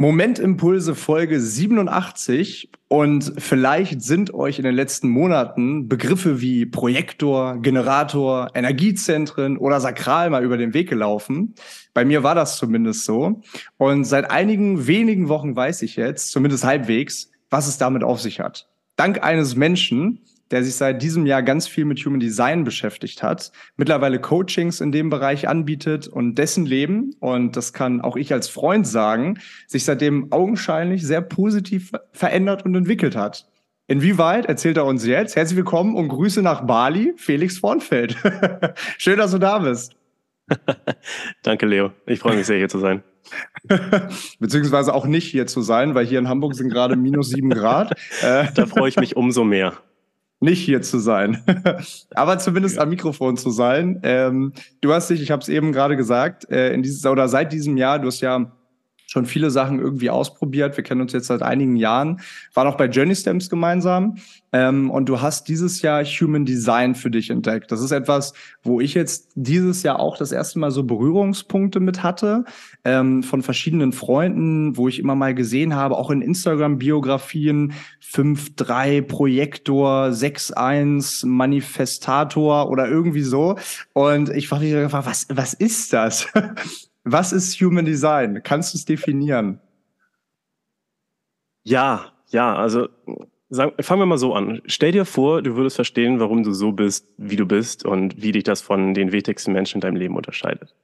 Momentimpulse Folge 87 und vielleicht sind euch in den letzten Monaten Begriffe wie Projektor, Generator, Energiezentren oder Sakral mal über den Weg gelaufen. Bei mir war das zumindest so. Und seit einigen wenigen Wochen weiß ich jetzt, zumindest halbwegs, was es damit auf sich hat. Dank eines Menschen, der sich seit diesem Jahr ganz viel mit Human Design beschäftigt hat, mittlerweile Coachings in dem Bereich anbietet und dessen Leben, und das kann auch ich als Freund sagen, sich seitdem augenscheinlich sehr positiv verändert und entwickelt hat. Inwieweit erzählt er uns jetzt? Herzlich willkommen und Grüße nach Bali, Felix Vornfeld. Schön, dass du da bist. Danke, Leo. Ich freue mich sehr, hier zu sein. Beziehungsweise auch nicht hier zu sein, weil hier in Hamburg sind gerade minus sieben Grad. da freue ich mich umso mehr nicht hier zu sein, aber zumindest ja. am Mikrofon zu sein. Ähm, du hast dich, ich habe es eben gerade gesagt, äh, in dieses oder seit diesem Jahr, du hast ja schon viele Sachen irgendwie ausprobiert. Wir kennen uns jetzt seit einigen Jahren, waren auch bei Journey Stamps gemeinsam. Ähm, und du hast dieses Jahr Human Design für dich entdeckt. Das ist etwas, wo ich jetzt dieses Jahr auch das erste Mal so Berührungspunkte mit hatte, ähm, von verschiedenen Freunden, wo ich immer mal gesehen habe, auch in Instagram-Biografien, 5-3 Projektor, 6-1 Manifestator oder irgendwie so. Und ich frage mich einfach, was, was ist das? Was ist Human Design? Kannst du es definieren? Ja, ja, also sagen, fangen wir mal so an. Stell dir vor, du würdest verstehen, warum du so bist, wie du bist und wie dich das von den wichtigsten Menschen in deinem Leben unterscheidet.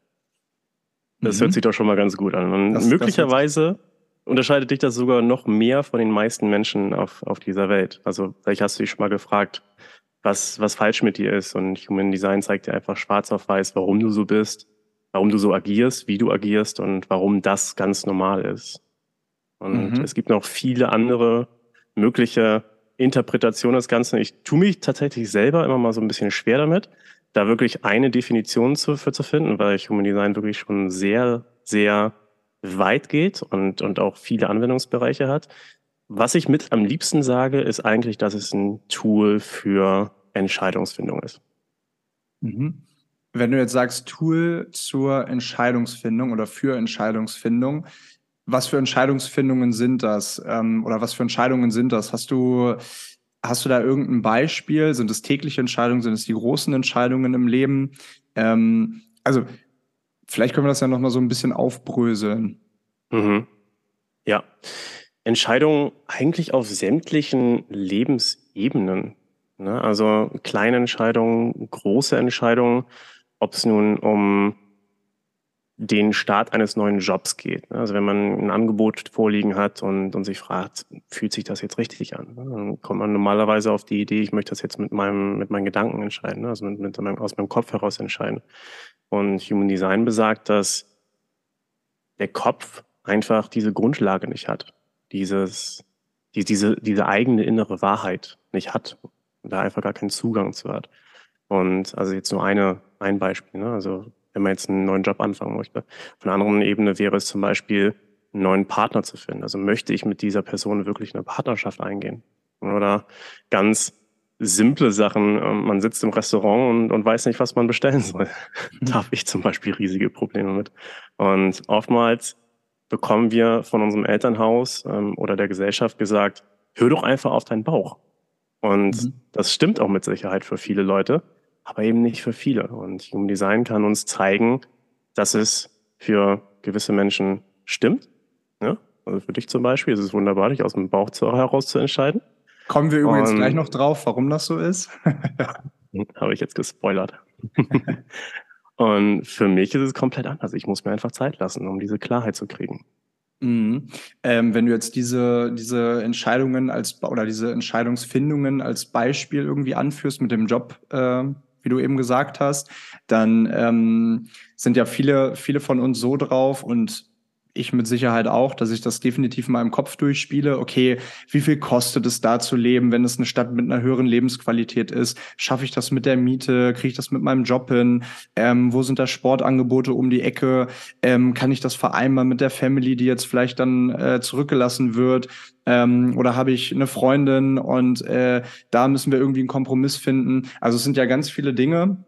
Das mhm. hört sich doch schon mal ganz gut an. Und das, möglicherweise das unterscheidet dich das sogar noch mehr von den meisten Menschen auf, auf dieser Welt. Also vielleicht hast du dich schon mal gefragt, was, was falsch mit dir ist. Und Human Design zeigt dir einfach schwarz auf weiß, warum du so bist warum du so agierst, wie du agierst und warum das ganz normal ist. Und mhm. es gibt noch viele andere mögliche Interpretationen des Ganzen. Ich tue mich tatsächlich selber immer mal so ein bisschen schwer damit, da wirklich eine Definition zu, für zu finden, weil Human Design wirklich schon sehr, sehr weit geht und, und auch viele Anwendungsbereiche hat. Was ich mit am liebsten sage, ist eigentlich, dass es ein Tool für Entscheidungsfindung ist. Mhm. Wenn du jetzt sagst, Tool zur Entscheidungsfindung oder für Entscheidungsfindung, was für Entscheidungsfindungen sind das? Ähm, oder was für Entscheidungen sind das? Hast du, hast du da irgendein Beispiel? Sind es tägliche Entscheidungen? Sind es die großen Entscheidungen im Leben? Ähm, also, vielleicht können wir das ja nochmal so ein bisschen aufbröseln. Mhm. Ja. Entscheidungen eigentlich auf sämtlichen Lebensebenen. Ne? Also kleine Entscheidungen, große Entscheidungen ob es nun um den Start eines neuen Jobs geht. Also wenn man ein Angebot vorliegen hat und, und sich fragt, fühlt sich das jetzt richtig an? Dann kommt man normalerweise auf die Idee, ich möchte das jetzt mit meinem, mit meinen Gedanken entscheiden, also mit, mit meinem, aus meinem Kopf heraus entscheiden. Und Human Design besagt, dass der Kopf einfach diese Grundlage nicht hat, dieses, die, diese, diese eigene innere Wahrheit nicht hat da einfach gar keinen Zugang zu hat. Und also jetzt nur eine, ein Beispiel. Ne? Also wenn man jetzt einen neuen Job anfangen möchte. Auf einer anderen Ebene wäre es zum Beispiel, einen neuen Partner zu finden. Also möchte ich mit dieser Person wirklich eine Partnerschaft eingehen? Oder ganz simple Sachen. Ähm, man sitzt im Restaurant und, und weiß nicht, was man bestellen soll. da habe ich zum Beispiel riesige Probleme mit. Und oftmals bekommen wir von unserem Elternhaus ähm, oder der Gesellschaft gesagt, hör doch einfach auf deinen Bauch. Und mhm. das stimmt auch mit Sicherheit für viele Leute aber eben nicht für viele. Und Human Design kann uns zeigen, dass es für gewisse Menschen stimmt. Ja? Also für dich zum Beispiel ist es wunderbar, dich aus dem Bauch heraus zu entscheiden. Kommen wir übrigens Und, gleich noch drauf, warum das so ist. Habe ich jetzt gespoilert. Und für mich ist es komplett anders. Ich muss mir einfach Zeit lassen, um diese Klarheit zu kriegen. Mhm. Ähm, wenn du jetzt diese, diese Entscheidungen als oder diese Entscheidungsfindungen als Beispiel irgendwie anführst mit dem Job, äh, wie du eben gesagt hast, dann ähm, sind ja viele, viele von uns so drauf und ich mit Sicherheit auch, dass ich das definitiv in meinem Kopf durchspiele. Okay, wie viel kostet es da zu leben, wenn es eine Stadt mit einer höheren Lebensqualität ist? Schaffe ich das mit der Miete? Kriege ich das mit meinem Job hin? Ähm, wo sind da Sportangebote um die Ecke? Ähm, kann ich das vereinbaren mit der Family, die jetzt vielleicht dann äh, zurückgelassen wird? Ähm, oder habe ich eine Freundin und äh, da müssen wir irgendwie einen Kompromiss finden. Also es sind ja ganz viele Dinge,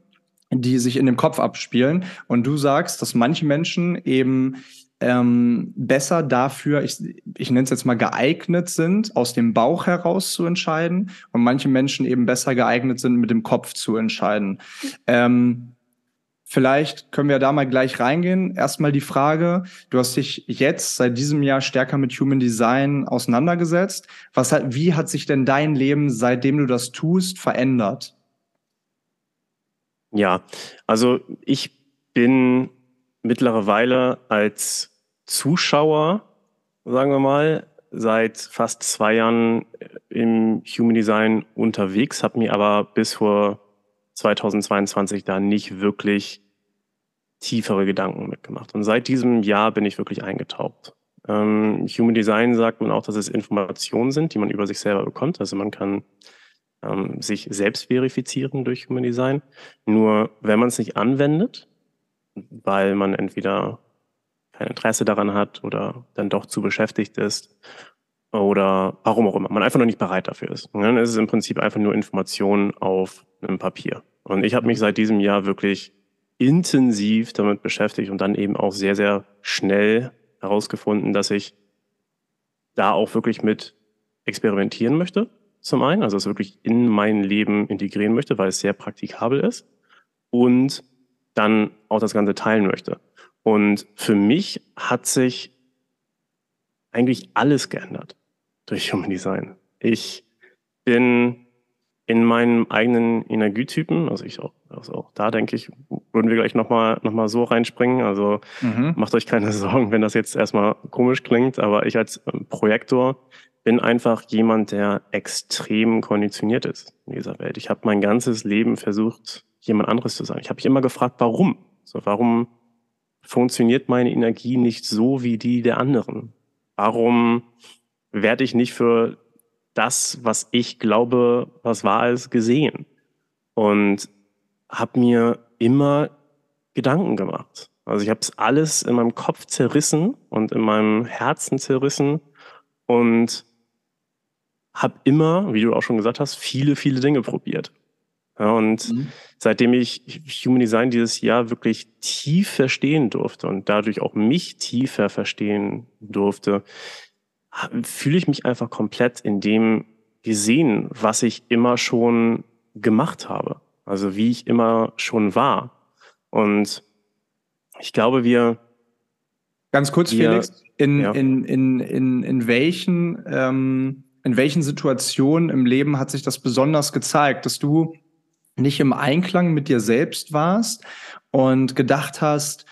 die sich in dem Kopf abspielen. Und du sagst, dass manche Menschen eben ähm, besser dafür, ich, ich nenne es jetzt mal geeignet sind, aus dem Bauch heraus zu entscheiden und manche Menschen eben besser geeignet sind, mit dem Kopf zu entscheiden. Ähm, Vielleicht können wir da mal gleich reingehen. Erstmal die Frage, du hast dich jetzt seit diesem Jahr stärker mit Human Design auseinandergesetzt. Was hat, wie hat sich denn dein Leben, seitdem du das tust, verändert? Ja, also ich bin mittlerweile als Zuschauer, sagen wir mal, seit fast zwei Jahren im Human Design unterwegs, habe mir aber bis vor 2022 da nicht wirklich tiefere Gedanken mitgemacht. Und seit diesem Jahr bin ich wirklich eingetaucht. Ähm, Human Design sagt man auch, dass es Informationen sind, die man über sich selber bekommt. Also man kann ähm, sich selbst verifizieren durch Human Design. Nur wenn man es nicht anwendet, weil man entweder kein Interesse daran hat oder dann doch zu beschäftigt ist oder warum auch immer, man einfach noch nicht bereit dafür ist. Und dann ist es im Prinzip einfach nur Information auf einem Papier. Und ich habe mich seit diesem Jahr wirklich intensiv damit beschäftigt und dann eben auch sehr, sehr schnell herausgefunden, dass ich da auch wirklich mit experimentieren möchte, zum einen, also es wirklich in mein Leben integrieren möchte, weil es sehr praktikabel ist und dann auch das Ganze teilen möchte. Und für mich hat sich eigentlich alles geändert durch Human Design. Ich bin in meinem eigenen Energietypen, also ich auch, also auch da denke ich, würden wir gleich nochmal noch mal so reinspringen. Also mhm. macht euch keine Sorgen, wenn das jetzt erstmal komisch klingt, aber ich als ähm, Projektor bin einfach jemand, der extrem konditioniert ist in dieser Welt. Ich habe mein ganzes Leben versucht, jemand anderes zu sein. Ich habe mich immer gefragt, warum? So, warum funktioniert meine Energie nicht so wie die der anderen? Warum werde ich nicht für das, was ich glaube, was wahr ist, gesehen? Und habe mir immer Gedanken gemacht. Also ich habe es alles in meinem Kopf zerrissen und in meinem Herzen zerrissen und habe immer, wie du auch schon gesagt hast, viele, viele Dinge probiert. Ja, und mhm. seitdem ich Human Design dieses Jahr wirklich tief verstehen durfte und dadurch auch mich tiefer verstehen durfte, fühle ich mich einfach komplett in dem gesehen, was ich immer schon gemacht habe. Also wie ich immer schon war. Und ich glaube, wir. Ganz kurz, wir, Felix, in, ja. in, in, in, in welchen, ähm, in welchen Situationen im Leben hat sich das besonders gezeigt, dass du nicht im Einklang mit dir selbst warst und gedacht hast,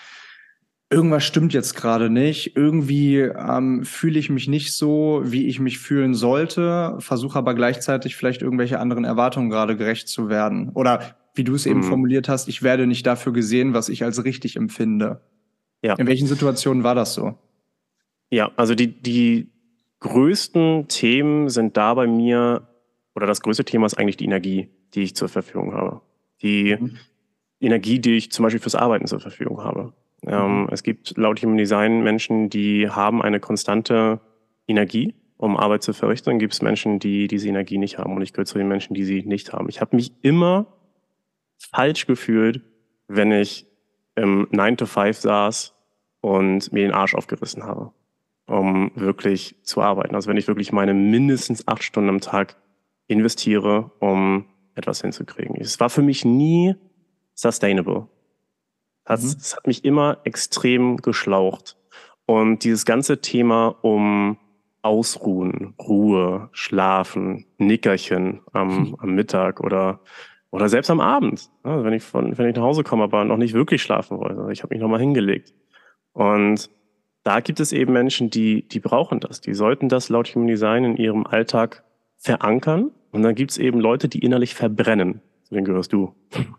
irgendwas stimmt jetzt gerade nicht, irgendwie ähm, fühle ich mich nicht so, wie ich mich fühlen sollte, versuche aber gleichzeitig vielleicht irgendwelche anderen Erwartungen gerade gerecht zu werden. Oder wie du es eben mhm. formuliert hast, ich werde nicht dafür gesehen, was ich als richtig empfinde. Ja. In welchen Situationen war das so? Ja, also die, die größten Themen sind da bei mir, oder das größte Thema ist eigentlich die Energie, die ich zur Verfügung habe. Die mhm. Energie, die ich zum Beispiel fürs Arbeiten zur Verfügung habe. Ähm, mhm. es gibt laut Human Design Menschen, die haben eine konstante Energie, um Arbeit zu verrichten. Dann gibt es Menschen, die diese Energie nicht haben. Und ich gehöre zu den Menschen, die sie nicht haben. Ich habe mich immer falsch gefühlt, wenn ich im 9 to 5 saß und mir den Arsch aufgerissen habe, um wirklich zu arbeiten. Also wenn ich wirklich meine mindestens acht Stunden am Tag investiere, um etwas hinzukriegen. Es war für mich nie sustainable. Das, mhm. das hat mich immer extrem geschlaucht. Und dieses ganze Thema um Ausruhen, Ruhe, Schlafen, Nickerchen am, am Mittag oder oder selbst am Abend, also wenn ich von, wenn ich nach Hause komme, aber noch nicht wirklich schlafen wollte. Ich habe mich nochmal hingelegt. Und da gibt es eben Menschen, die, die brauchen das. Die sollten das laut Human Design in ihrem Alltag verankern. Und dann gibt es eben Leute, die innerlich verbrennen. Zu denen gehörst du.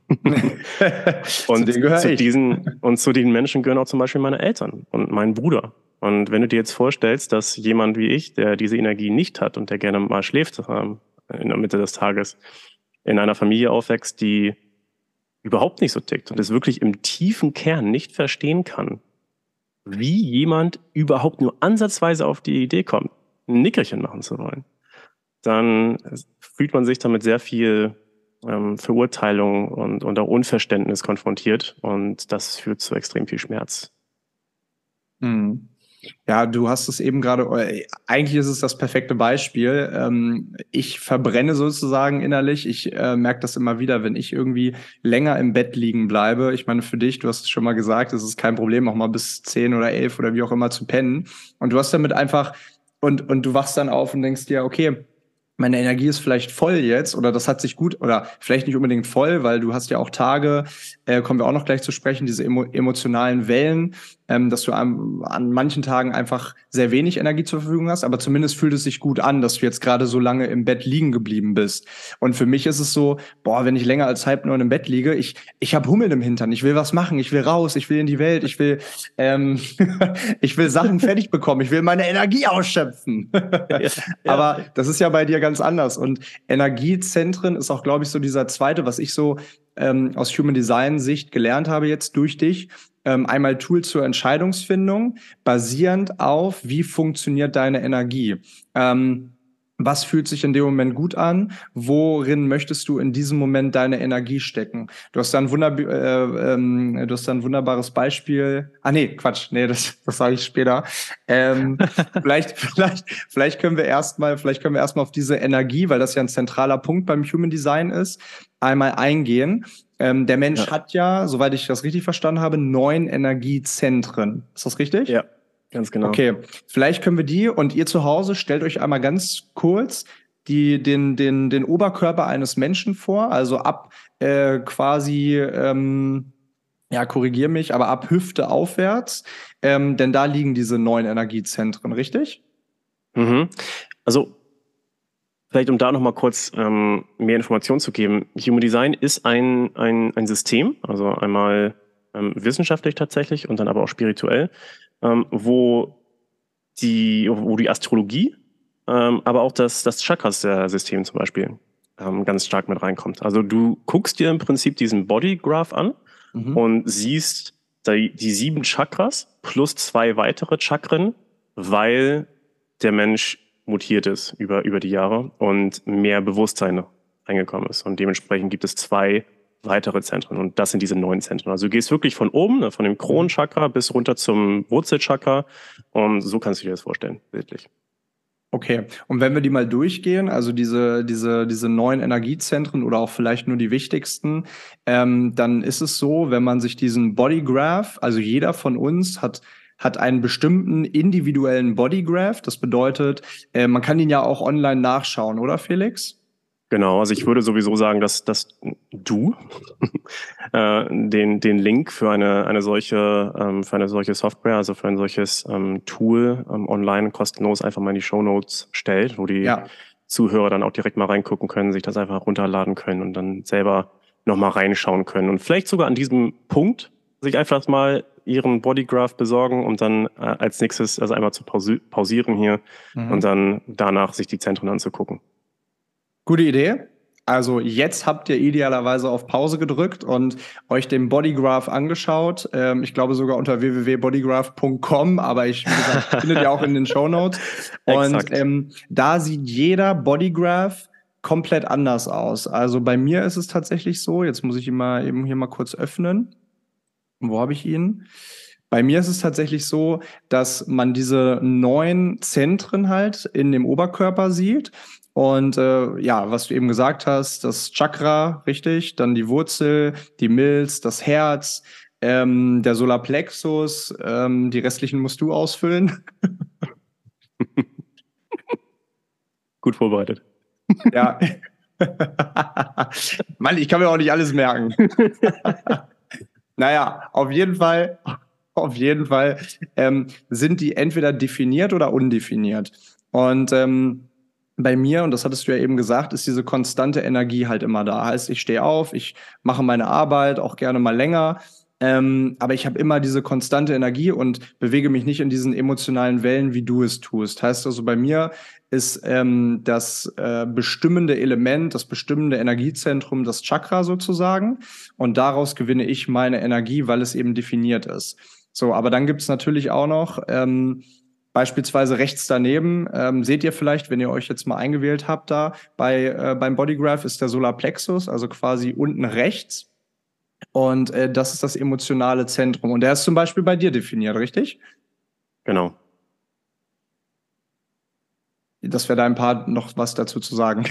und, zu, zu diesen, und zu den Menschen gehören auch zum Beispiel meine Eltern und mein Bruder. Und wenn du dir jetzt vorstellst, dass jemand wie ich, der diese Energie nicht hat und der gerne mal schläft ähm, in der Mitte des Tages, in einer Familie aufwächst, die überhaupt nicht so tickt und es wirklich im tiefen Kern nicht verstehen kann, wie jemand überhaupt nur ansatzweise auf die Idee kommt, ein Nickerchen machen zu wollen, dann fühlt man sich damit sehr viel ähm, Verurteilung und, und auch Unverständnis konfrontiert und das führt zu extrem viel Schmerz. Mhm. Ja, du hast es eben gerade, äh, eigentlich ist es das perfekte Beispiel. Ähm, ich verbrenne sozusagen innerlich. Ich äh, merke das immer wieder, wenn ich irgendwie länger im Bett liegen bleibe. Ich meine, für dich, du hast es schon mal gesagt, es ist kein Problem, auch mal bis zehn oder elf oder wie auch immer zu pennen. Und du hast damit einfach, und, und du wachst dann auf und denkst dir, okay, meine Energie ist vielleicht voll jetzt oder das hat sich gut oder vielleicht nicht unbedingt voll, weil du hast ja auch Tage, äh, kommen wir auch noch gleich zu sprechen, diese emo emotionalen Wellen, ähm, dass du an, an manchen Tagen einfach sehr wenig Energie zur Verfügung hast, aber zumindest fühlt es sich gut an, dass du jetzt gerade so lange im Bett liegen geblieben bist. Und für mich ist es so, boah, wenn ich länger als halb neun im Bett liege, ich, ich habe Hummeln im Hintern, ich will was machen, ich will raus, ich will in die Welt, ich will, ähm, ich will Sachen fertig bekommen, ich will meine Energie ausschöpfen. ja, ja. Aber das ist ja bei dir ganz anders. Und Energiezentren ist auch, glaube ich, so dieser zweite, was ich so ähm, aus Human Design Sicht gelernt habe jetzt durch dich. Ähm, einmal Tool zur Entscheidungsfindung, basierend auf, wie funktioniert deine Energie. Ähm, was fühlt sich in dem Moment gut an? Worin möchtest du in diesem Moment deine Energie stecken? Du hast da ein, Wunder, äh, ähm, du hast da ein wunderbares Beispiel. Ah nee, Quatsch, nee, das, das sage ich später. Ähm, vielleicht, vielleicht, vielleicht können wir erstmal, vielleicht können wir erstmal auf diese Energie, weil das ja ein zentraler Punkt beim Human Design ist, einmal eingehen. Ähm, der Mensch ja. hat ja, soweit ich das richtig verstanden habe, neun Energiezentren. Ist das richtig? Ja. Ganz genau. Okay, vielleicht können wir die und ihr zu Hause stellt euch einmal ganz kurz die, den, den, den Oberkörper eines Menschen vor, also ab äh, quasi, ähm, ja, korrigier mich, aber ab Hüfte aufwärts, ähm, denn da liegen diese neun Energiezentren, richtig? Mhm. Also Vielleicht um da nochmal kurz ähm, mehr Informationen zu geben. Human Design ist ein, ein, ein System, also einmal ähm, wissenschaftlich tatsächlich und dann aber auch spirituell, ähm, wo, die, wo die Astrologie, ähm, aber auch das, das Chakras-System zum Beispiel ähm, ganz stark mit reinkommt. Also du guckst dir im Prinzip diesen Bodygraph an mhm. und siehst die, die sieben Chakras plus zwei weitere Chakren, weil der Mensch mutiert ist über, über die Jahre und mehr Bewusstsein reingekommen ist. Und dementsprechend gibt es zwei weitere Zentren. Und das sind diese neun Zentren. Also du gehst wirklich von oben, ne, von dem Kronenchakra bis runter zum Wurzelchakra. Und so kannst du dir das vorstellen, bildlich. Okay, und wenn wir die mal durchgehen, also diese, diese, diese neuen Energiezentren oder auch vielleicht nur die wichtigsten, ähm, dann ist es so, wenn man sich diesen Bodygraph, also jeder von uns hat hat einen bestimmten individuellen Bodygraph. Das bedeutet, äh, man kann ihn ja auch online nachschauen, oder Felix? Genau, also ich würde sowieso sagen, dass, dass du äh, den, den Link für eine, eine solche, ähm, für eine solche Software, also für ein solches ähm, Tool ähm, online kostenlos einfach mal in die Show Notes stellt, wo die ja. Zuhörer dann auch direkt mal reingucken können, sich das einfach runterladen können und dann selber nochmal reinschauen können. Und vielleicht sogar an diesem Punkt sich einfach mal ihren Bodygraph besorgen und dann äh, als nächstes also einmal zu pausi pausieren hier mhm. und dann danach sich die Zentren anzugucken. Gute Idee. Also jetzt habt ihr idealerweise auf Pause gedrückt und euch den Bodygraph angeschaut. Ähm, ich glaube sogar unter www.bodygraph.com, aber ich, gesagt, findet ihr auch in den Show Notes. Und ähm, da sieht jeder Bodygraph komplett anders aus. Also bei mir ist es tatsächlich so, jetzt muss ich ihn mal eben hier mal kurz öffnen. Wo habe ich ihn? Bei mir ist es tatsächlich so, dass man diese neun Zentren halt in dem Oberkörper sieht und äh, ja, was du eben gesagt hast, das Chakra, richtig, dann die Wurzel, die Milz, das Herz, ähm, der Solarplexus, ähm, die restlichen musst du ausfüllen. Gut vorbereitet. Ja. Mann, ich kann mir auch nicht alles merken. naja, auf jeden Fall, auf jeden Fall ähm, sind die entweder definiert oder undefiniert. Und ähm, bei mir, und das hattest du ja eben gesagt, ist diese konstante Energie halt immer da. Heißt, ich stehe auf, ich mache meine Arbeit, auch gerne mal länger, ähm, aber ich habe immer diese konstante Energie und bewege mich nicht in diesen emotionalen Wellen, wie du es tust. Heißt also, bei mir ist ähm, das äh, bestimmende Element, das bestimmende Energiezentrum, das Chakra sozusagen. Und daraus gewinne ich meine Energie, weil es eben definiert ist. So, aber dann gibt es natürlich auch noch ähm, Beispielsweise rechts daneben ähm, seht ihr vielleicht, wenn ihr euch jetzt mal eingewählt habt, da bei äh, beim Bodygraph ist der Solarplexus, also quasi unten rechts. Und äh, das ist das emotionale Zentrum. Und der ist zum Beispiel bei dir definiert, richtig? Genau. Das wäre dein Part noch was dazu zu sagen.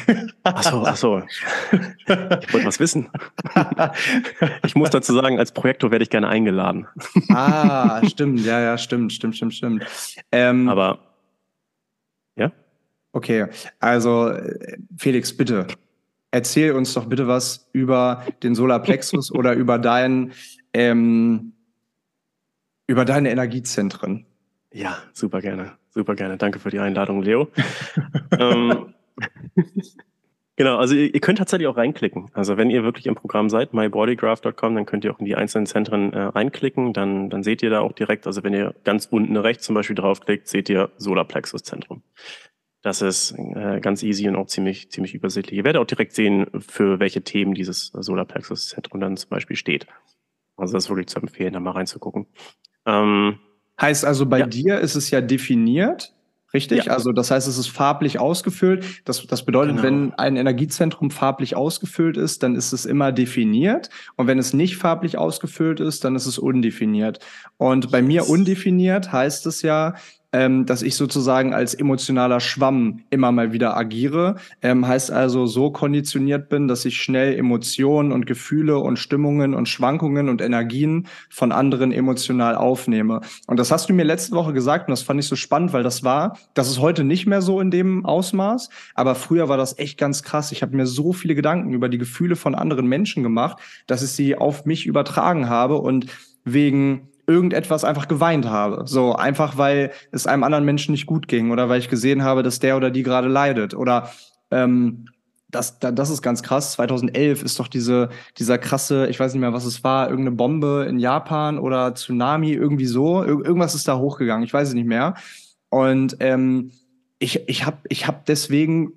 Ach so, ach so. Ich wollte was wissen. Ich muss dazu sagen, als Projektor werde ich gerne eingeladen. Ah, stimmt, ja, ja, stimmt, stimmt, stimmt, stimmt. Ähm, Aber ja? Okay, also Felix, bitte erzähl uns doch bitte was über den Solarplexus oder über dein ähm, über deine Energiezentren. Ja, super gerne. Super gerne. Danke für die Einladung, Leo. ähm, genau, also ihr, ihr, könnt tatsächlich auch reinklicken. Also wenn ihr wirklich im Programm seid, mybodygraph.com, dann könnt ihr auch in die einzelnen Zentren äh, reinklicken. Dann, dann seht ihr da auch direkt, also wenn ihr ganz unten rechts zum Beispiel draufklickt, seht ihr Solarplexus-Zentrum. Das ist äh, ganz easy und auch ziemlich, ziemlich übersichtlich. Ihr werdet auch direkt sehen, für welche Themen dieses Solarplexus-Zentrum dann zum Beispiel steht. Also das ist wirklich zu empfehlen, da mal reinzugucken. Ähm, Heißt also, bei ja. dir ist es ja definiert, richtig? Ja. Also das heißt, es ist farblich ausgefüllt. Das, das bedeutet, genau. wenn ein Energiezentrum farblich ausgefüllt ist, dann ist es immer definiert. Und wenn es nicht farblich ausgefüllt ist, dann ist es undefiniert. Und bei mir undefiniert heißt es ja, ähm, dass ich sozusagen als emotionaler Schwamm immer mal wieder agiere. Ähm, heißt also, so konditioniert bin, dass ich schnell Emotionen und Gefühle und Stimmungen und Schwankungen und Energien von anderen emotional aufnehme. Und das hast du mir letzte Woche gesagt und das fand ich so spannend, weil das war, das ist heute nicht mehr so in dem Ausmaß, aber früher war das echt ganz krass. Ich habe mir so viele Gedanken über die Gefühle von anderen Menschen gemacht, dass ich sie auf mich übertragen habe und wegen irgendetwas einfach geweint habe. So einfach, weil es einem anderen Menschen nicht gut ging oder weil ich gesehen habe, dass der oder die gerade leidet oder ähm, das, das ist ganz krass. 2011 ist doch diese, dieser krasse, ich weiß nicht mehr, was es war, irgendeine Bombe in Japan oder Tsunami, irgendwie so. Ir irgendwas ist da hochgegangen, ich weiß es nicht mehr. Und ähm, ich, ich habe ich hab deswegen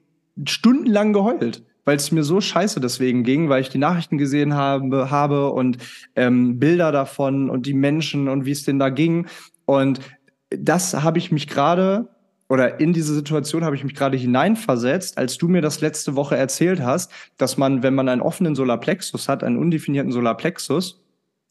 stundenlang geheult weil es mir so scheiße deswegen ging, weil ich die Nachrichten gesehen habe, habe und ähm, Bilder davon und die Menschen und wie es denen da ging. Und das habe ich mich gerade oder in diese Situation habe ich mich gerade hineinversetzt, als du mir das letzte Woche erzählt hast, dass man, wenn man einen offenen Solarplexus hat, einen undefinierten Solarplexus,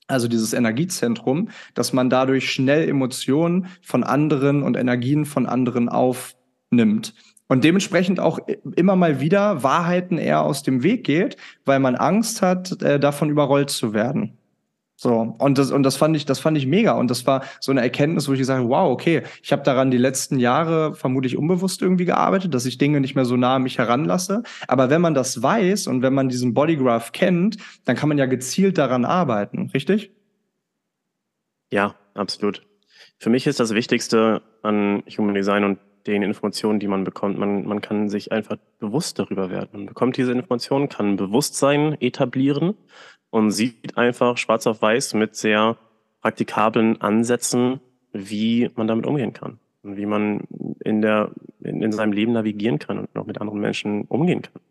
also dieses Energiezentrum, dass man dadurch schnell Emotionen von anderen und Energien von anderen aufnimmt und dementsprechend auch immer mal wieder Wahrheiten eher aus dem Weg geht, weil man Angst hat, äh, davon überrollt zu werden. So, und das, und das fand ich, das fand ich mega. Und das war so eine Erkenntnis, wo ich gesagt habe, wow, okay, ich habe daran die letzten Jahre vermutlich unbewusst irgendwie gearbeitet, dass ich Dinge nicht mehr so nah an mich heranlasse. Aber wenn man das weiß und wenn man diesen Bodygraph kennt, dann kann man ja gezielt daran arbeiten, richtig? Ja, absolut. Für mich ist das Wichtigste an Human Design und den Informationen, die man bekommt. Man, man kann sich einfach bewusst darüber werden. Man bekommt diese Informationen, kann Bewusstsein etablieren und sieht einfach schwarz auf weiß mit sehr praktikablen Ansätzen, wie man damit umgehen kann und wie man in, der, in, in seinem Leben navigieren kann und auch mit anderen Menschen umgehen kann.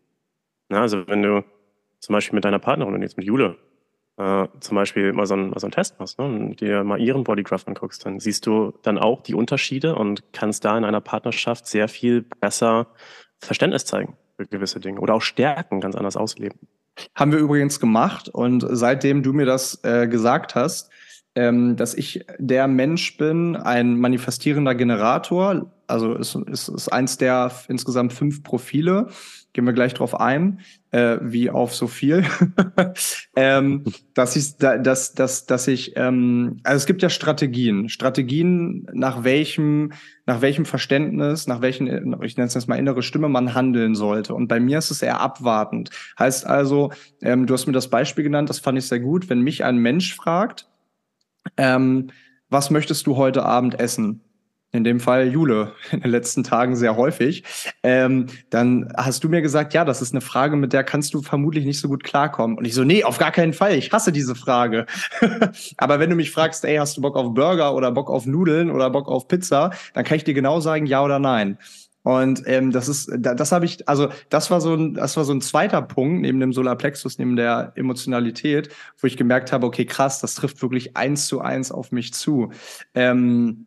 Ja, also wenn du zum Beispiel mit deiner Partnerin und jetzt mit Jule äh, zum Beispiel mal so, einen, mal so einen Test machst ne, und dir mal ihren Bodygraph anguckst, dann siehst du dann auch die Unterschiede und kannst da in einer Partnerschaft sehr viel besser Verständnis zeigen für gewisse Dinge oder auch Stärken ganz anders ausleben. Haben wir übrigens gemacht und seitdem du mir das äh, gesagt hast, ähm, dass ich der Mensch bin, ein manifestierender Generator, also es ist, ist eins der insgesamt fünf Profile, gehen wir gleich drauf ein, äh, wie auf so viel, ähm, dass ich, dass, dass, dass ich, ähm, also es gibt ja Strategien, Strategien, nach welchem, nach welchem Verständnis, nach welchen, ich nenne es jetzt mal innere Stimme, man handeln sollte. Und bei mir ist es eher abwartend. Heißt also, ähm, du hast mir das Beispiel genannt, das fand ich sehr gut, wenn mich ein Mensch fragt, ähm, was möchtest du heute Abend essen? In dem Fall Jule, in den letzten Tagen sehr häufig, ähm, dann hast du mir gesagt, ja, das ist eine Frage, mit der kannst du vermutlich nicht so gut klarkommen. Und ich so, nee, auf gar keinen Fall, ich hasse diese Frage. Aber wenn du mich fragst, ey, hast du Bock auf Burger oder Bock auf Nudeln oder Bock auf Pizza, dann kann ich dir genau sagen, ja oder nein. Und ähm, das ist, das habe ich, also das war so ein, das war so ein zweiter Punkt neben dem Solarplexus, neben der Emotionalität, wo ich gemerkt habe, okay, krass, das trifft wirklich eins zu eins auf mich zu. Ähm,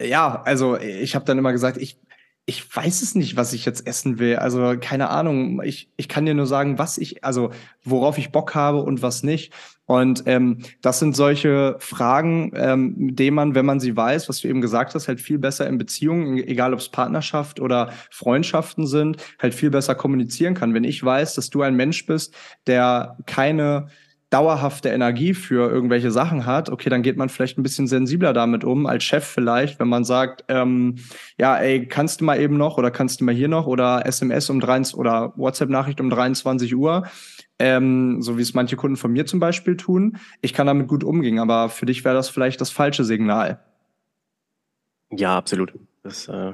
ja, also ich habe dann immer gesagt, ich, ich weiß es nicht, was ich jetzt essen will. Also keine Ahnung. Ich, ich kann dir nur sagen, was ich, also worauf ich Bock habe und was nicht. Und ähm, das sind solche Fragen, ähm, mit denen man, wenn man sie weiß, was du eben gesagt hast, halt viel besser in Beziehungen, egal ob es Partnerschaft oder Freundschaften sind, halt viel besser kommunizieren kann. Wenn ich weiß, dass du ein Mensch bist, der keine dauerhafte Energie für irgendwelche Sachen hat, okay, dann geht man vielleicht ein bisschen sensibler damit um, als Chef vielleicht, wenn man sagt, ähm, ja, ey, kannst du mal eben noch oder kannst du mal hier noch oder SMS um 23 oder WhatsApp-Nachricht um 23 Uhr, ähm, so wie es manche Kunden von mir zum Beispiel tun. Ich kann damit gut umgehen, aber für dich wäre das vielleicht das falsche Signal. Ja, absolut. Das äh,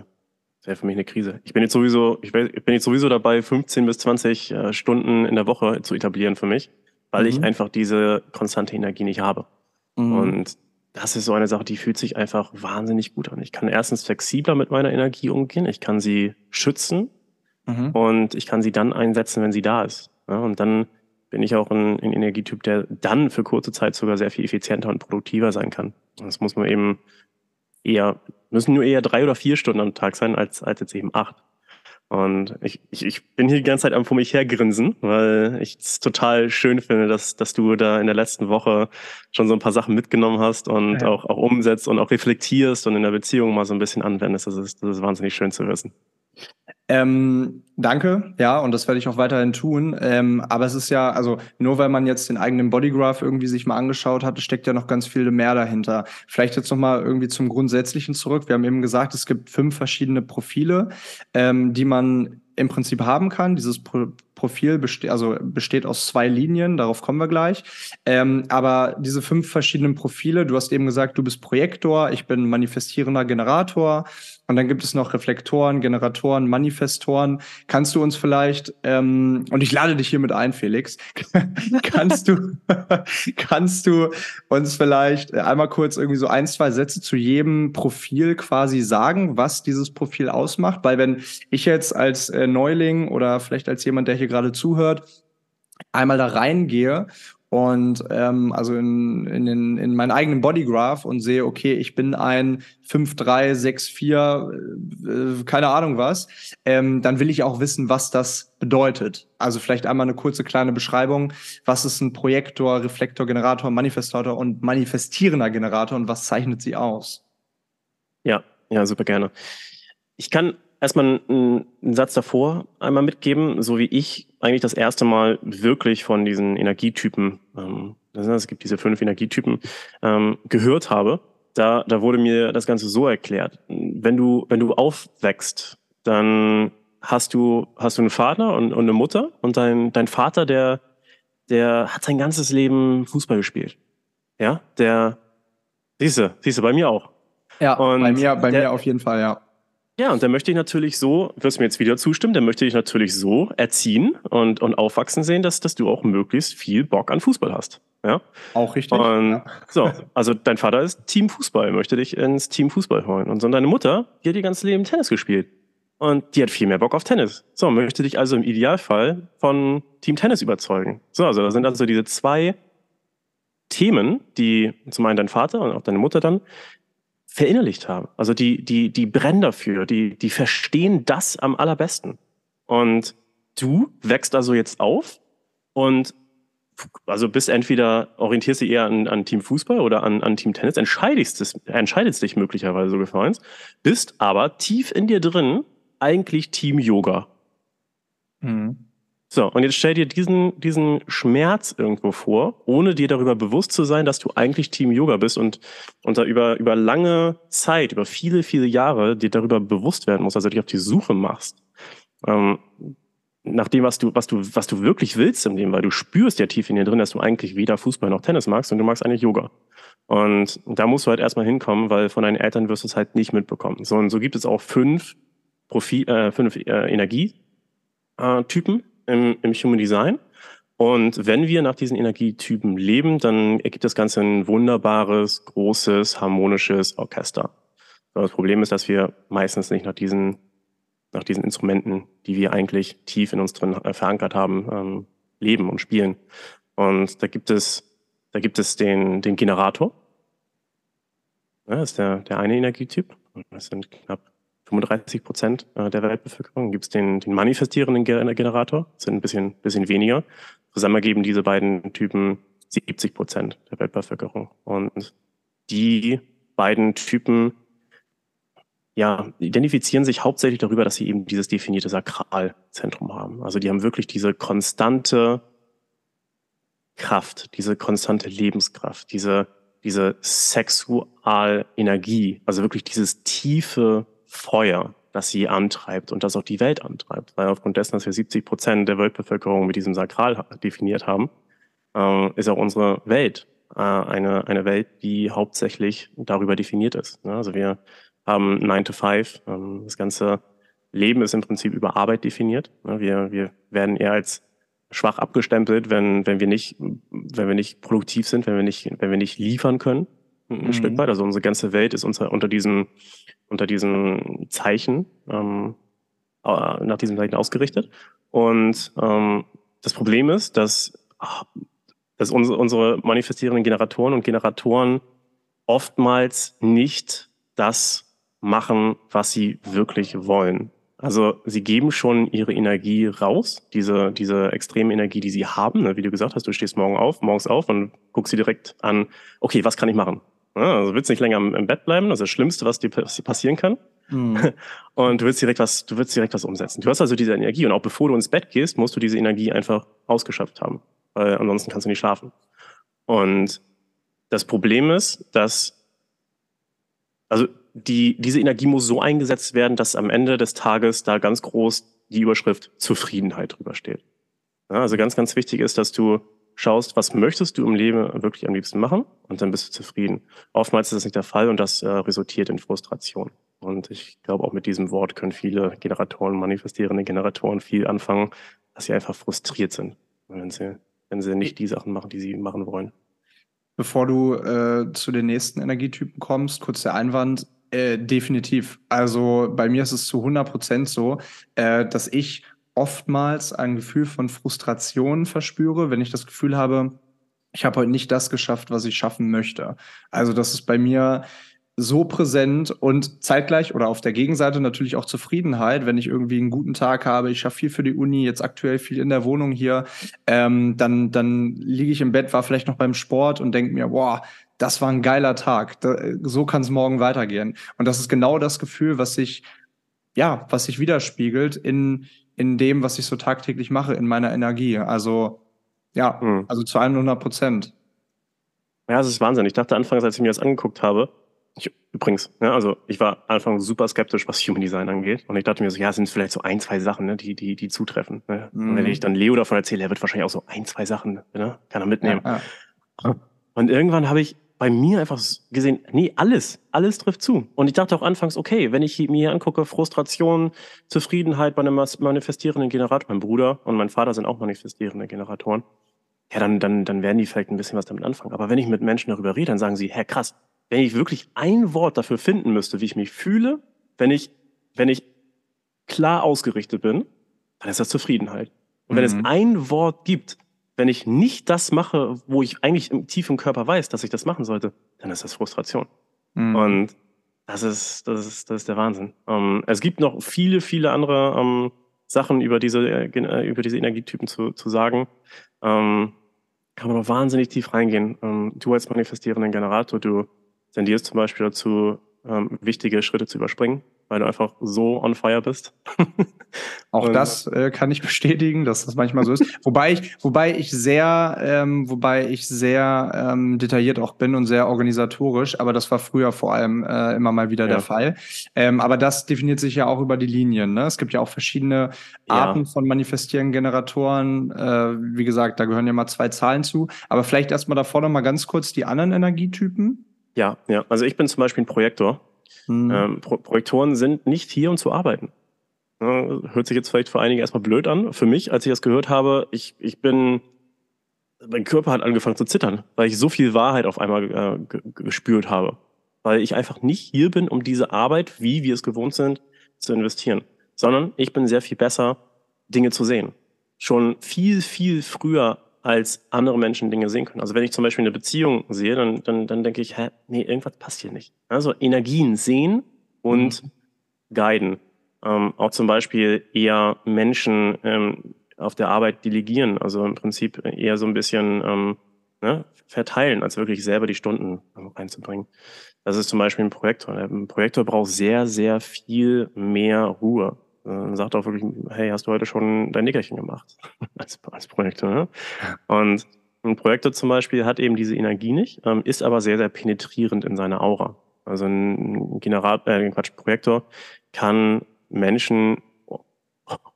wäre für mich eine Krise. Ich bin jetzt sowieso, ich bin jetzt sowieso dabei, 15 bis 20 äh, Stunden in der Woche zu etablieren für mich weil mhm. ich einfach diese konstante Energie nicht habe. Mhm. Und das ist so eine Sache, die fühlt sich einfach wahnsinnig gut an. Ich kann erstens flexibler mit meiner Energie umgehen, ich kann sie schützen mhm. und ich kann sie dann einsetzen, wenn sie da ist. Ja, und dann bin ich auch ein, ein, Energietyp, der dann für kurze Zeit sogar sehr viel effizienter und produktiver sein kann. Das muss man eben eher, müssen nur eher drei oder vier Stunden am Tag sein, als, als jetzt eben acht. Und ich, ich, ich bin hier die ganze Zeit am vor mich hergrinsen, weil ich es total schön finde, dass, dass du da in der letzten Woche schon so ein paar Sachen mitgenommen hast und ja. auch, auch umsetzt und auch reflektierst und in der Beziehung mal so ein bisschen anwendest. Das ist, das ist wahnsinnig schön zu wissen. Ähm, danke, ja, und das werde ich auch weiterhin tun. Ähm, aber es ist ja, also nur weil man jetzt den eigenen Bodygraph irgendwie sich mal angeschaut hat, steckt ja noch ganz viel mehr dahinter. Vielleicht jetzt noch mal irgendwie zum Grundsätzlichen zurück. Wir haben eben gesagt, es gibt fünf verschiedene Profile, ähm, die man im Prinzip haben kann. Dieses Pro Profil besteht, also besteht aus zwei Linien, darauf kommen wir gleich. Ähm, aber diese fünf verschiedenen Profile, du hast eben gesagt, du bist Projektor, ich bin manifestierender Generator. Und dann gibt es noch Reflektoren, Generatoren, Manifestoren. Kannst du uns vielleicht, ähm, und ich lade dich hiermit ein, Felix, kannst du, kannst du uns vielleicht einmal kurz irgendwie so ein, zwei Sätze zu jedem Profil quasi sagen, was dieses Profil ausmacht? Weil wenn ich jetzt als äh, Neuling oder vielleicht als jemand, der hier gerade zuhört, einmal da reingehe und ähm, also in, in, den, in meinen eigenen Bodygraph und sehe, okay, ich bin ein 5-3-6-4, äh, keine Ahnung was, ähm, dann will ich auch wissen, was das bedeutet. Also vielleicht einmal eine kurze kleine Beschreibung, was ist ein Projektor, Reflektor, Generator, Manifestator und manifestierender Generator und was zeichnet sie aus? Ja, ja, super gerne. Ich kann erstmal einen, einen Satz davor einmal mitgeben, so wie ich eigentlich das erste Mal wirklich von diesen Energietypen, ähm, es gibt diese fünf Energietypen, ähm, gehört habe. Da, da wurde mir das Ganze so erklärt. Wenn du, wenn du aufwächst, dann hast du, hast du einen Vater und, und eine Mutter und dein, dein Vater, der, der hat sein ganzes Leben Fußball gespielt. Ja, der, siehste, siehste, bei mir auch. Ja, und bei mir, bei der, mir auf jeden Fall, ja. Ja, und dann möchte ich natürlich so, wirst mir jetzt wieder zustimmen, dann möchte ich natürlich so erziehen und, und aufwachsen sehen, dass, dass du auch möglichst viel Bock an Fußball hast. Ja? Auch richtig. Und ja. so, also dein Vater ist Team Fußball, möchte dich ins Team Fußball holen. Und so deine Mutter, die hat ihr ganzes Leben Tennis gespielt. Und die hat viel mehr Bock auf Tennis. So, möchte dich also im Idealfall von Team Tennis überzeugen. So, also da sind also diese zwei Themen, die zum einen dein Vater und auch deine Mutter dann verinnerlicht haben. Also die, die, die brennen dafür, die, die verstehen das am allerbesten. Und du wächst also jetzt auf und also bist entweder orientierst du eher an, an Team Fußball oder an, an Team Tennis, entscheidest, entscheidest dich möglicherweise so gefallen, bist aber tief in dir drin eigentlich Team Yoga. Mhm. So, und jetzt stell dir diesen, diesen Schmerz irgendwo vor, ohne dir darüber bewusst zu sein, dass du eigentlich Team Yoga bist und, und da über, über lange Zeit, über viele, viele Jahre dir darüber bewusst werden musst, also dich auf die Suche machst. Ähm, nach dem, was du, was du, was du wirklich willst im Leben, weil du spürst ja tief in dir drin, dass du eigentlich weder Fußball noch Tennis magst und du magst eigentlich Yoga. Und da musst du halt erstmal hinkommen, weil von deinen Eltern wirst du es halt nicht mitbekommen. So, und so gibt es auch fünf Profi, äh, fünf äh, Energietypen, im, im Human Design. Und wenn wir nach diesen Energietypen leben, dann ergibt das Ganze ein wunderbares, großes, harmonisches Orchester. Das Problem ist, dass wir meistens nicht nach diesen, nach diesen Instrumenten, die wir eigentlich tief in uns drin äh, verankert haben, ähm, leben und spielen. Und da gibt es, da gibt es den, den Generator. Das ist der, der eine Energietyp. Das sind knapp 35 Prozent äh, der Weltbevölkerung. Gibt es den, den manifestierenden Generator, sind ein bisschen, bisschen weniger. Zusammen ergeben diese beiden Typen 70 Prozent der Weltbevölkerung. Und die beiden Typen ja, identifizieren sich hauptsächlich darüber, dass sie eben dieses definierte Sakralzentrum haben. Also die haben wirklich diese konstante Kraft, diese konstante Lebenskraft, diese, diese Sexualenergie, also wirklich dieses tiefe Feuer, das sie antreibt und das auch die Welt antreibt. Weil aufgrund dessen, dass wir 70 Prozent der Weltbevölkerung mit diesem Sakral definiert haben, äh, ist auch unsere Welt äh, eine, eine Welt, die hauptsächlich darüber definiert ist. Ne? Also wir haben 9 to 5. Ähm, das ganze Leben ist im Prinzip über Arbeit definiert. Ne? Wir, wir werden eher als schwach abgestempelt, wenn, wenn wir nicht, wenn wir nicht produktiv sind, wenn wir nicht, wenn wir nicht liefern können. Ein mhm. Stück weit. Also unsere ganze Welt ist unter, unter diesem, unter diesem Zeichen, ähm, äh, nach diesem Zeichen ausgerichtet. Und ähm, das Problem ist, dass, dass unsere, unsere manifestierenden Generatoren und Generatoren oftmals nicht das machen, was sie wirklich wollen. Also sie geben schon ihre Energie raus, diese, diese extreme Energie, die sie haben. Ne? Wie du gesagt hast, du stehst morgen auf, morgens auf und guckst sie direkt an, okay, was kann ich machen? Also willst nicht länger im Bett bleiben, das ist das Schlimmste, was dir passieren kann. Mhm. Und du willst direkt was, du willst direkt was umsetzen. Du hast also diese Energie und auch bevor du ins Bett gehst, musst du diese Energie einfach ausgeschöpft haben, weil ansonsten kannst du nicht schlafen. Und das Problem ist, dass, also die, diese Energie muss so eingesetzt werden, dass am Ende des Tages da ganz groß die Überschrift Zufriedenheit drüber steht. Ja, also ganz, ganz wichtig ist, dass du schaust, was möchtest du im Leben wirklich am liebsten machen und dann bist du zufrieden. Oftmals ist das nicht der Fall und das äh, resultiert in Frustration. Und ich glaube, auch mit diesem Wort können viele Generatoren, manifestierende Generatoren viel anfangen, dass sie einfach frustriert sind, wenn sie, wenn sie nicht die Sachen machen, die sie machen wollen. Bevor du äh, zu den nächsten Energietypen kommst, kurz der Einwand, äh, definitiv. Also bei mir ist es zu 100 Prozent so, äh, dass ich oftmals ein Gefühl von Frustration verspüre, wenn ich das Gefühl habe, ich habe heute nicht das geschafft, was ich schaffen möchte. Also das ist bei mir so präsent und zeitgleich oder auf der Gegenseite natürlich auch Zufriedenheit, wenn ich irgendwie einen guten Tag habe, ich schaffe viel für die Uni, jetzt aktuell viel in der Wohnung hier, ähm, dann, dann liege ich im Bett, war vielleicht noch beim Sport und denke mir, boah, das war ein geiler Tag. Da, so kann es morgen weitergehen. Und das ist genau das Gefühl, was sich, ja, was sich widerspiegelt in, in dem, was ich so tagtäglich mache, in meiner Energie. Also, ja, mhm. also zu 100 Prozent. Ja, das ist Wahnsinn. Ich dachte anfangs, als ich mir das angeguckt habe, ich, übrigens, ja, also ich war anfangs super skeptisch, was Human Design angeht. Und ich dachte mir so, ja, es sind vielleicht so ein, zwei Sachen, ne, die, die, die zutreffen. Ne? Mhm. Und wenn ich dann Leo davon erzähle, er wird wahrscheinlich auch so ein, zwei Sachen, ne, kann er mitnehmen. Ja, ja. Und irgendwann habe ich bei mir einfach gesehen, nee, alles, alles trifft zu. Und ich dachte auch anfangs, okay, wenn ich mir hier angucke, Frustration, Zufriedenheit bei einem manifestierenden Generator, mein Bruder und mein Vater sind auch manifestierende Generatoren, ja, dann, dann, dann werden die vielleicht ein bisschen was damit anfangen. Aber wenn ich mit Menschen darüber rede, dann sagen sie, hä, krass, wenn ich wirklich ein Wort dafür finden müsste, wie ich mich fühle, wenn ich, wenn ich klar ausgerichtet bin, dann ist das Zufriedenheit. Und wenn mhm. es ein Wort gibt, wenn ich nicht das mache, wo ich eigentlich im tiefen Körper weiß, dass ich das machen sollte, dann ist das Frustration. Mhm. Und das ist, das ist, das ist der Wahnsinn. Ähm, es gibt noch viele, viele andere ähm, Sachen über diese, äh, über diese Energietypen zu, zu sagen. Ähm, kann man noch wahnsinnig tief reingehen. Ähm, du als manifestierender Generator, du tendierst zum Beispiel dazu, ähm, wichtige Schritte zu überspringen weil du einfach so on fire bist. Auch das äh, kann ich bestätigen, dass das manchmal so ist. wobei ich, wobei ich sehr, ähm, wobei ich sehr ähm, detailliert auch bin und sehr organisatorisch, aber das war früher vor allem äh, immer mal wieder ja. der Fall. Ähm, aber das definiert sich ja auch über die Linien. Ne? Es gibt ja auch verschiedene Arten ja. von manifestierenden Generatoren. Äh, wie gesagt, da gehören ja mal zwei Zahlen zu. Aber vielleicht erstmal davor noch mal ganz kurz die anderen Energietypen. Ja, ja. Also ich bin zum Beispiel ein Projektor. Mhm. Ähm, Pro Projektoren sind nicht hier, um zu arbeiten. Ja, hört sich jetzt vielleicht für einige erstmal blöd an. Für mich, als ich das gehört habe, ich, ich bin, mein Körper hat angefangen zu zittern, weil ich so viel Wahrheit auf einmal äh, gespürt habe. Weil ich einfach nicht hier bin, um diese Arbeit, wie wir es gewohnt sind, zu investieren. Sondern ich bin sehr viel besser, Dinge zu sehen. Schon viel, viel früher als andere Menschen Dinge sehen können. Also wenn ich zum Beispiel eine Beziehung sehe, dann, dann, dann denke ich, hä, nee, irgendwas passt hier nicht. Also Energien sehen und mhm. guiden. Ähm, auch zum Beispiel eher Menschen ähm, auf der Arbeit delegieren, also im Prinzip eher so ein bisschen ähm, ne, verteilen, als wirklich selber die Stunden reinzubringen. Das ist zum Beispiel ein Projektor. Ein Projektor braucht sehr, sehr viel mehr Ruhe. Man sagt auch wirklich, hey, hast du heute schon dein Nickerchen gemacht als, als Projektor? Ne? Und ein Projektor zum Beispiel hat eben diese Energie nicht, ähm, ist aber sehr, sehr penetrierend in seiner Aura. Also ein Generat, äh, Quatsch, Projektor kann Menschen,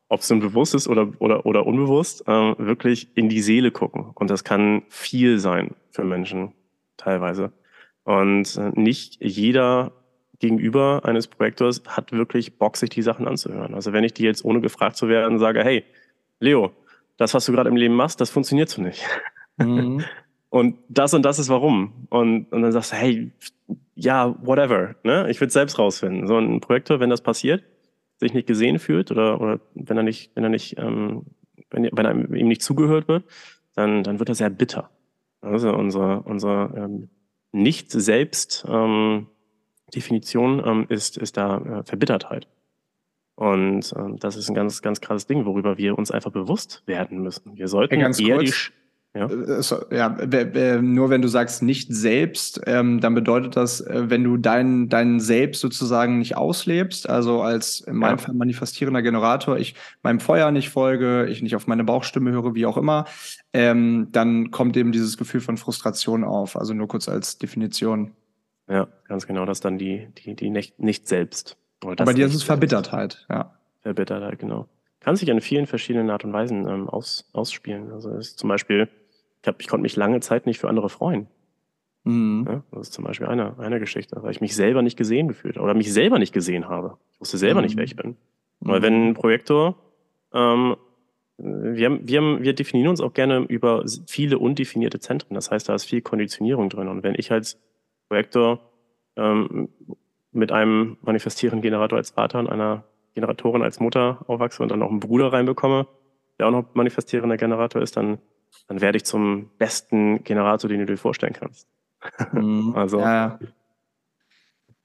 ob es nun bewusst ist oder, oder, oder unbewusst, äh, wirklich in die Seele gucken. Und das kann viel sein für Menschen teilweise. Und äh, nicht jeder Gegenüber eines Projektors hat wirklich Bock, sich die Sachen anzuhören. Also wenn ich die jetzt ohne gefragt zu werden sage, hey, Leo, das, was du gerade im Leben machst, das funktioniert so nicht. Mhm. und das und das ist warum. Und, und dann sagst du, hey, ja, whatever. Ne? Ich will es selbst rausfinden. So ein Projektor, wenn das passiert, sich nicht gesehen fühlt oder, oder wenn er nicht, wenn er nicht, ähm, wenn, wenn einem ihm nicht zugehört wird, dann, dann wird er sehr bitter. Also unsere, unsere ähm, nicht selbst ähm, Definition ähm, ist, ist da äh, Verbittertheit. Und ähm, das ist ein ganz, ganz krasses Ding, worüber wir uns einfach bewusst werden müssen. Wir sollten ja, eher kurz, die, ja, äh, ja nur wenn du sagst nicht selbst, ähm, dann bedeutet das, äh, wenn du dein, dein Selbst sozusagen nicht auslebst, also als in meinem ja. Fall manifestierender Generator, ich meinem Feuer nicht folge, ich nicht auf meine Bauchstimme höre, wie auch immer, ähm, dann kommt eben dieses Gefühl von Frustration auf. Also nur kurz als Definition. Ja, ganz genau. Das dann die, die, die nicht, nicht selbst. Oder Aber dir ist es Verbittertheit, ja. Verbittertheit, genau. Kann sich in vielen verschiedenen Art und Weisen ähm, aus, ausspielen. Also ist zum Beispiel, ich, hab, ich konnte mich lange Zeit nicht für andere freuen. Mhm. Ja, das ist zum Beispiel eine, eine Geschichte, weil ich mich selber nicht gesehen gefühlt habe oder mich selber nicht gesehen habe. Ich wusste selber mhm. nicht, wer ich bin. Mhm. Weil wenn ein Projektor, ähm, wir, haben, wir, haben, wir definieren uns auch gerne über viele undefinierte Zentren. Das heißt, da ist viel Konditionierung drin. Und wenn ich als Projektor ähm, mit einem manifestierenden Generator als Vater und einer Generatorin als Mutter aufwachse und dann noch einen Bruder reinbekomme, der auch noch manifestierender Generator ist, dann, dann werde ich zum besten Generator, den du dir vorstellen kannst. Mhm. also. Ja.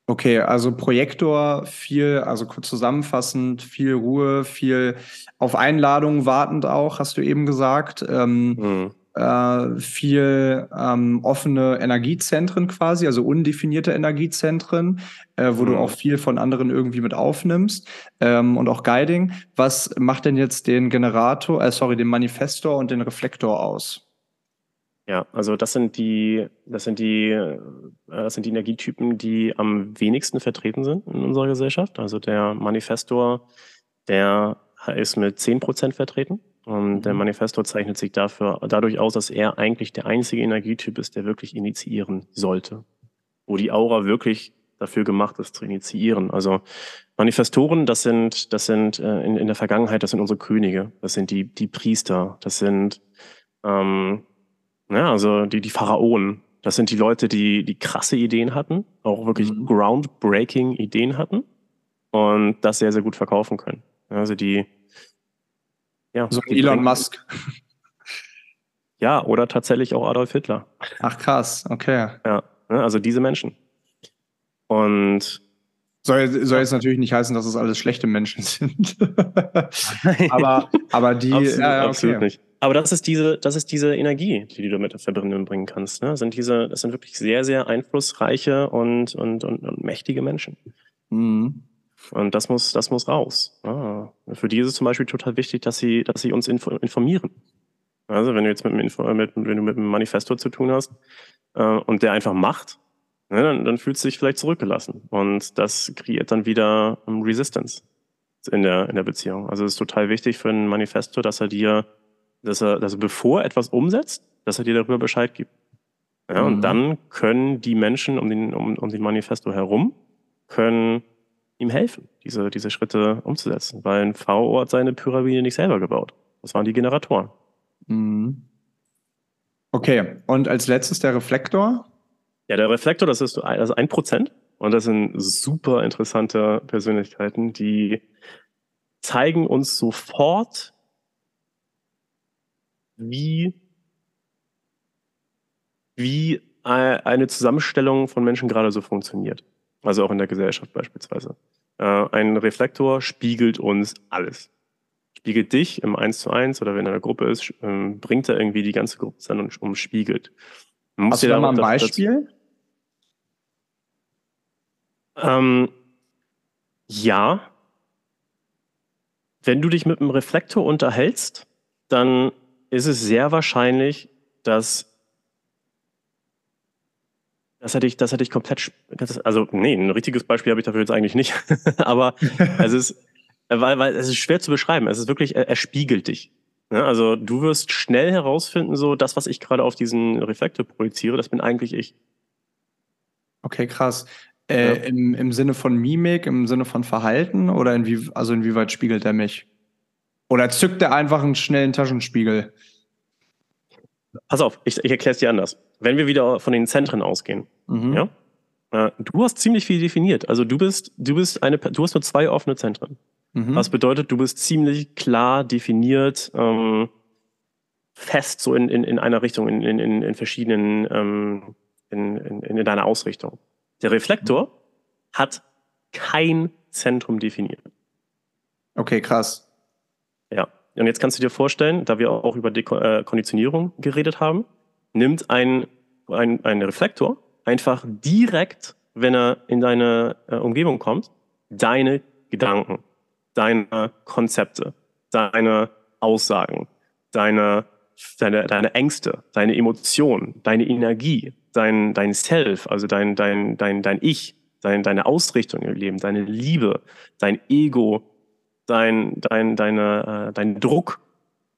Okay, also Projektor, viel, also kurz zusammenfassend, viel Ruhe, viel auf Einladungen wartend auch, hast du eben gesagt. Ähm, mhm äh, viel ähm, offene Energiezentren quasi, also undefinierte Energiezentren, äh, wo mhm. du auch viel von anderen irgendwie mit aufnimmst ähm, und auch Guiding. Was macht denn jetzt den Generator, äh, sorry, den Manifestor und den Reflektor aus? Ja, also das sind die, das sind die, äh, das sind die Energietypen, die am wenigsten vertreten sind in unserer Gesellschaft. Also der Manifestor, der ist mit 10% vertreten. Und der mhm. Manifesto zeichnet sich dafür, dadurch aus, dass er eigentlich der einzige Energietyp ist, der wirklich initiieren sollte. Wo die Aura wirklich dafür gemacht ist, zu initiieren. Also Manifestoren, das sind, das sind äh, in, in der Vergangenheit, das sind unsere Könige, das sind die, die Priester, das sind ähm, ja, also die, die Pharaonen, das sind die Leute, die, die krasse Ideen hatten, auch wirklich mhm. groundbreaking Ideen hatten und das sehr, sehr gut verkaufen können. Also die, ja, so Elon Musk. Ja, oder tatsächlich auch Adolf Hitler. Ach krass, okay. Ja, ne, also diese Menschen. Und soll, soll jetzt natürlich nicht heißen, dass es alles schlechte Menschen sind. aber, aber die. Absolut, ja, okay. absolut nicht. Aber das ist diese, das ist diese Energie, die du mit der Verbindung bringen kannst. Ne? Das sind diese, das sind wirklich sehr, sehr einflussreiche und, und, und, und mächtige Menschen. Mhm. Und das muss, das muss raus. Ah. Für die ist es zum Beispiel total wichtig, dass sie, dass sie uns informieren. Also wenn du jetzt mit, einem mit, wenn du mit einem Manifestor zu tun hast äh, und der einfach macht, ne, dann, dann fühlst du dich vielleicht zurückgelassen. Und das kreiert dann wieder um, ähm, Resistance in der, in der Beziehung. Also es ist total wichtig für einen Manifestor, dass er dir, dass er, dass er bevor er etwas umsetzt, dass er dir darüber Bescheid gibt. Ja, mhm. Und dann können die Menschen um den, um, um den Manifesto herum, können ihm helfen, diese, diese Schritte umzusetzen. Weil ein VO hat seine Pyramide nicht selber gebaut. Das waren die Generatoren. Mhm. Okay, und als letztes der Reflektor? Ja, der Reflektor, das ist also ein Prozent. Und das sind super interessante Persönlichkeiten, die zeigen uns sofort, wie, wie eine Zusammenstellung von Menschen gerade so funktioniert. Also auch in der Gesellschaft beispielsweise. Äh, ein Reflektor spiegelt uns alles. Spiegelt dich im 1 zu 1 oder wenn er in einer Gruppe ist, ähm, bringt er irgendwie die ganze Gruppe dann und umspiegelt. Hast du da mal ein Beispiel? Ähm, ja. Wenn du dich mit einem Reflektor unterhältst, dann ist es sehr wahrscheinlich, dass das hätte ich, das hätte ich komplett, also nee, ein richtiges Beispiel habe ich dafür jetzt eigentlich nicht. Aber es ist, weil, weil es ist schwer zu beschreiben. Es ist wirklich, er, er spiegelt dich. Ja, also du wirst schnell herausfinden, so das, was ich gerade auf diesen Reflektor projiziere, das bin eigentlich ich. Okay, krass. Äh, ja. im, Im Sinne von Mimik, im Sinne von Verhalten oder inwie, also inwieweit spiegelt er mich? Oder zückt er einfach einen schnellen Taschenspiegel? Pass auf, ich, ich erkläre es dir anders. Wenn wir wieder von den Zentren ausgehen, mhm. ja, du hast ziemlich viel definiert. Also du bist, du bist eine, du hast nur zwei offene Zentren. Mhm. Was bedeutet, du bist ziemlich klar definiert, ähm, fest so in, in, in einer Richtung, in, in, in verschiedenen, ähm, in, in, in deiner Ausrichtung. Der Reflektor mhm. hat kein Zentrum definiert. Okay, krass. Ja. Und jetzt kannst du dir vorstellen, da wir auch über die äh, Konditionierung geredet haben, nimmt ein, ein, ein Reflektor einfach direkt, wenn er in deine äh, Umgebung kommt, deine Gedanken, deine Konzepte, deine Aussagen, deine, deine, deine Ängste, deine Emotionen, deine Energie, dein, dein Self, also dein, dein, dein, dein Ich, dein, deine Ausrichtung im Leben, deine Liebe, dein Ego, dein, dein, deine, äh, dein Druck.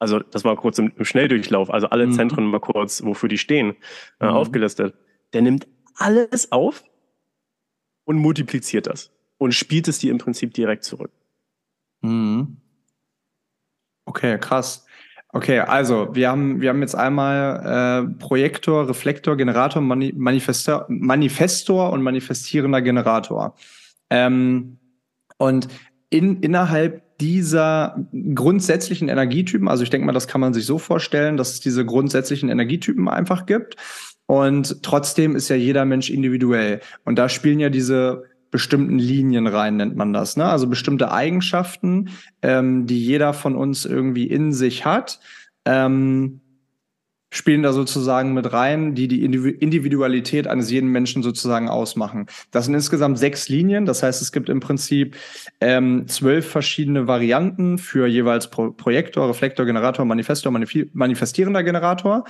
Also das war kurz im, im Schnelldurchlauf, also alle mhm. Zentren mal kurz, wofür die stehen, äh, mhm. aufgelistet. Der nimmt alles auf und multipliziert das und spielt es dir im Prinzip direkt zurück. Mhm. Okay, krass. Okay, also wir haben, wir haben jetzt einmal äh, Projektor, Reflektor, Generator, Mani Manifestor, Manifestor und manifestierender Generator. Ähm, und in, innerhalb dieser grundsätzlichen Energietypen, also ich denke mal, das kann man sich so vorstellen, dass es diese grundsätzlichen Energietypen einfach gibt. Und trotzdem ist ja jeder Mensch individuell. Und da spielen ja diese bestimmten Linien rein, nennt man das. Ne? Also bestimmte Eigenschaften, ähm, die jeder von uns irgendwie in sich hat. Ähm, spielen da sozusagen mit rein, die die Individualität eines jeden Menschen sozusagen ausmachen. Das sind insgesamt sechs Linien. Das heißt, es gibt im Prinzip ähm, zwölf verschiedene Varianten für jeweils Pro Projektor, Reflektor, Generator, Manifestor, Manif manifestierender Generator.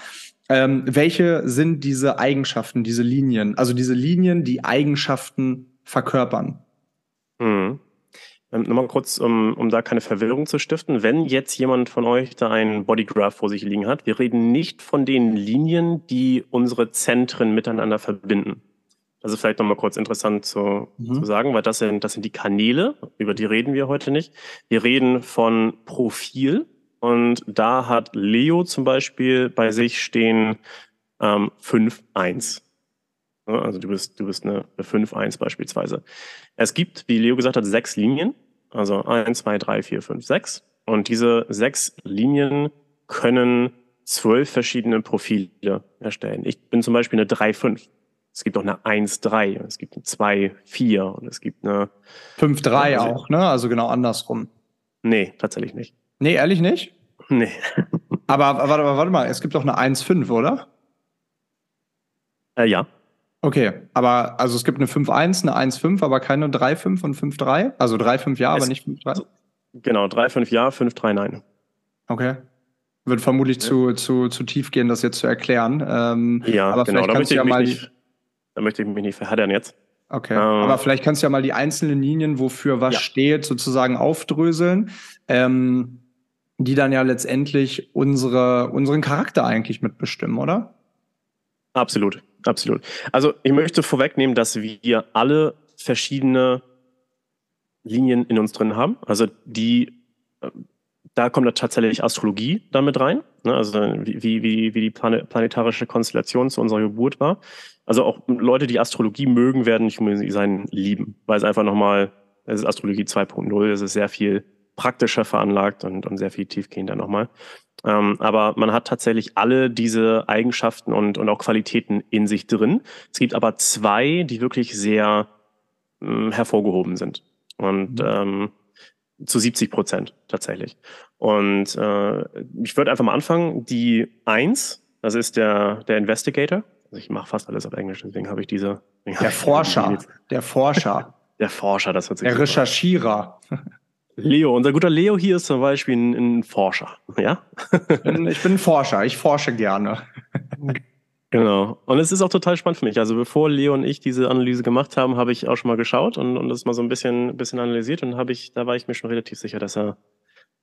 Ähm, welche sind diese Eigenschaften, diese Linien? Also diese Linien, die Eigenschaften verkörpern. Mhm. Ähm, Nochmal kurz, um, um da keine Verwirrung zu stiften. Wenn jetzt jemand von euch da einen Bodygraph vor sich liegen hat, wir reden nicht von den Linien, die unsere Zentren miteinander verbinden. Das ist vielleicht nochmal kurz interessant zu, mhm. zu sagen, weil das sind, das sind die Kanäle, über die reden wir heute nicht. Wir reden von Profil und da hat Leo zum Beispiel bei sich stehen ähm, 5-1. Also du bist, du bist eine 5-1 beispielsweise. Es gibt, wie Leo gesagt hat, sechs Linien. Also 1, 2, 3, 4, 5, 6. Und diese sechs Linien können zwölf verschiedene Profile erstellen. Ich bin zum Beispiel eine 3-5. Es gibt auch eine 1-3, es gibt eine 2-4 und es gibt eine 5-3 also, auch, ne? Also genau andersrum. Nee, tatsächlich nicht. Nee, ehrlich nicht? Nee. aber warte, warte mal, es gibt doch eine 1-5, oder? Äh, ja. Okay, aber also es gibt eine 5-1, eine 1-5, aber keine 3-5 und 5-3? Also 3-5 ja, es, aber nicht 5-3? Also, genau, 3-5 ja, 5-3 nein. Okay. Wird vermutlich ja. zu, zu, zu tief gehen, das jetzt zu erklären. Ähm, ja, aber genau, da möchte, ja mal nicht, da möchte ich mich nicht verheddern jetzt. Okay, ähm, aber vielleicht kannst du ja mal die einzelnen Linien, wofür was ja. steht, sozusagen aufdröseln, ähm, die dann ja letztendlich unsere, unseren Charakter eigentlich mitbestimmen, oder? Absolut, absolut. Also ich möchte vorwegnehmen, dass wir alle verschiedene Linien in uns drin haben. Also die, äh, da kommt da tatsächlich Astrologie damit rein. Ne? Also wie, wie, wie die planetarische Konstellation zu unserer Geburt war. Also auch Leute, die Astrologie mögen, werden Human Design lieben, weil es einfach nochmal, es ist Astrologie 2.0, es ist sehr viel praktischer veranlagt und, und sehr viel tiefgehender nochmal. Ähm, aber man hat tatsächlich alle diese Eigenschaften und, und auch Qualitäten in sich drin. Es gibt aber zwei, die wirklich sehr hm, hervorgehoben sind. Und mhm. ähm, zu 70 Prozent tatsächlich. Und äh, ich würde einfach mal anfangen. Die eins, das ist der, der Investigator. Also ich mache fast alles auf Englisch, deswegen habe ich diese. Der Forscher. Der Forscher. Der Forscher, das wird sich. Der Recherchierer. Leo, unser guter Leo hier ist zum Beispiel ein, ein Forscher, ja? Ich bin, ich bin ein Forscher, ich forsche gerne. Genau. Und es ist auch total spannend für mich. Also bevor Leo und ich diese Analyse gemacht haben, habe ich auch schon mal geschaut und, und das mal so ein bisschen, bisschen analysiert und habe ich, da war ich mir schon relativ sicher, dass er,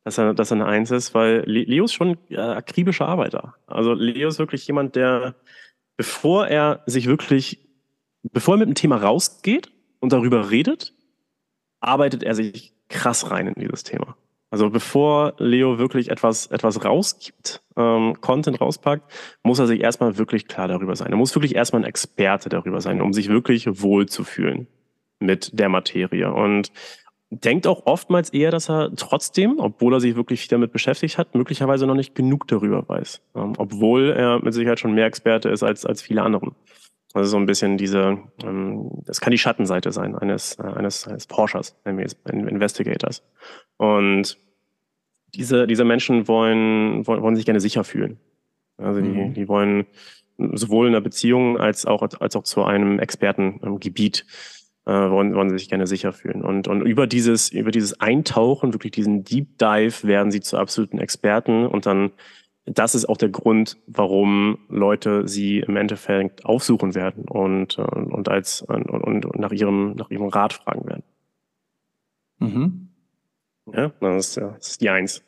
dass er, dass er eine Eins ist, weil Leo ist schon ja, akribischer Arbeiter. Also Leo ist wirklich jemand, der, bevor er sich wirklich, bevor er mit dem Thema rausgeht und darüber redet, arbeitet er sich krass rein in dieses Thema. Also bevor Leo wirklich etwas, etwas rausgibt, ähm, Content rauspackt, muss er sich erstmal wirklich klar darüber sein. Er muss wirklich erstmal ein Experte darüber sein, um sich wirklich wohl zu fühlen mit der Materie. Und denkt auch oftmals eher, dass er trotzdem, obwohl er sich wirklich damit beschäftigt hat, möglicherweise noch nicht genug darüber weiß. Ähm, obwohl er mit Sicherheit schon mehr Experte ist als, als viele anderen. Also so ein bisschen diese, ähm, das kann die Schattenseite sein eines, äh, eines, eines Forschers, Investigators. Und diese, diese Menschen wollen, wollen, wollen sich gerne sicher fühlen. Also die, mhm. die wollen sowohl in einer Beziehung als auch, als auch zu einem Expertengebiet äh, wollen, wollen sie sich gerne sicher fühlen. Und, und über dieses, über dieses Eintauchen, wirklich diesen Deep Dive, werden sie zu absoluten Experten und dann das ist auch der Grund, warum Leute sie im Endeffekt aufsuchen werden und, äh, und, als, und, und nach, ihrem, nach ihrem Rat fragen werden. Mhm. Ja, das ist, das ist die Eins.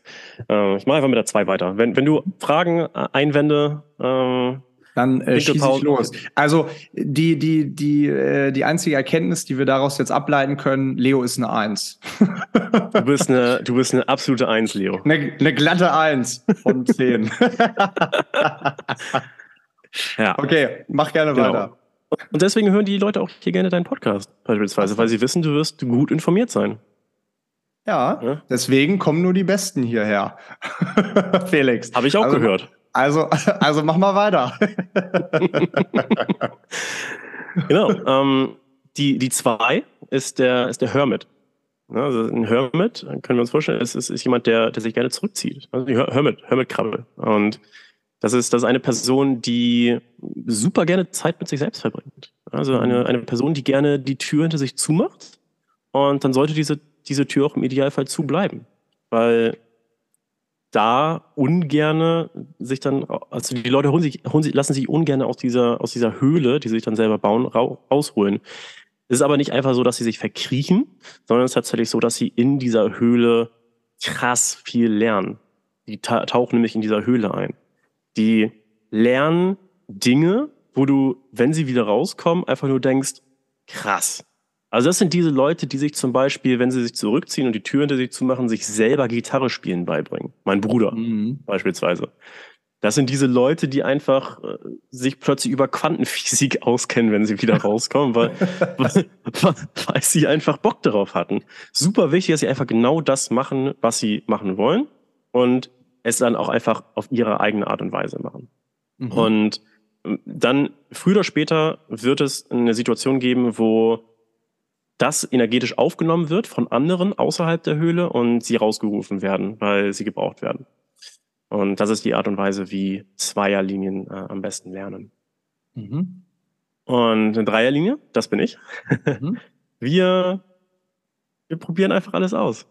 Äh, ich mache einfach mit der Zwei weiter. Wenn, wenn du Fragen, äh, Einwände, äh, dann äh, schieße ich los. Also die, die, die, äh, die einzige Erkenntnis, die wir daraus jetzt ableiten können, Leo ist eine Eins. du, bist eine, du bist eine absolute Eins, Leo. Eine, eine glatte Eins von zehn. ja. Okay, mach gerne genau. weiter. Und deswegen hören die Leute auch hier gerne deinen Podcast, beispielsweise, weil sie wissen, du wirst gut informiert sein. Ja, ja, deswegen kommen nur die Besten hierher. Felix. Habe ich auch also, gehört. Also, also mach mal weiter. genau. Ähm, die, die zwei ist der, ist der Hermit. Also ein Hermit, können wir uns vorstellen, ist, ist, ist jemand, der, der sich gerne zurückzieht. Also die Hermit, Hermit-Krabbel. Und das ist, das ist eine Person, die super gerne Zeit mit sich selbst verbringt. Also eine, eine Person, die gerne die Tür hinter sich zumacht. Und dann sollte diese diese Tür auch im Idealfall zu bleiben. Weil da ungerne sich dann, also die Leute holen sich, holen sich, lassen sich ungerne aus dieser, aus dieser Höhle, die sie sich dann selber bauen, rausholen. Es ist aber nicht einfach so, dass sie sich verkriechen, sondern es ist tatsächlich so, dass sie in dieser Höhle krass viel lernen. Die tauchen nämlich in dieser Höhle ein. Die lernen Dinge, wo du, wenn sie wieder rauskommen, einfach nur denkst, krass, also das sind diese Leute, die sich zum Beispiel, wenn sie sich zurückziehen und die Tür hinter sich zumachen, sich selber Gitarre spielen beibringen. Mein Bruder mhm. beispielsweise. Das sind diese Leute, die einfach äh, sich plötzlich über Quantenphysik auskennen, wenn sie wieder rauskommen, weil, weil, weil sie einfach Bock darauf hatten. Super wichtig, dass sie einfach genau das machen, was sie machen wollen und es dann auch einfach auf ihre eigene Art und Weise machen. Mhm. Und ähm, dann früher oder später wird es eine Situation geben, wo das energetisch aufgenommen wird von anderen außerhalb der Höhle und sie rausgerufen werden, weil sie gebraucht werden. Und das ist die Art und Weise, wie Zweierlinien äh, am besten lernen. Mhm. Und eine Dreierlinie, das bin ich. Mhm. wir, wir probieren einfach alles aus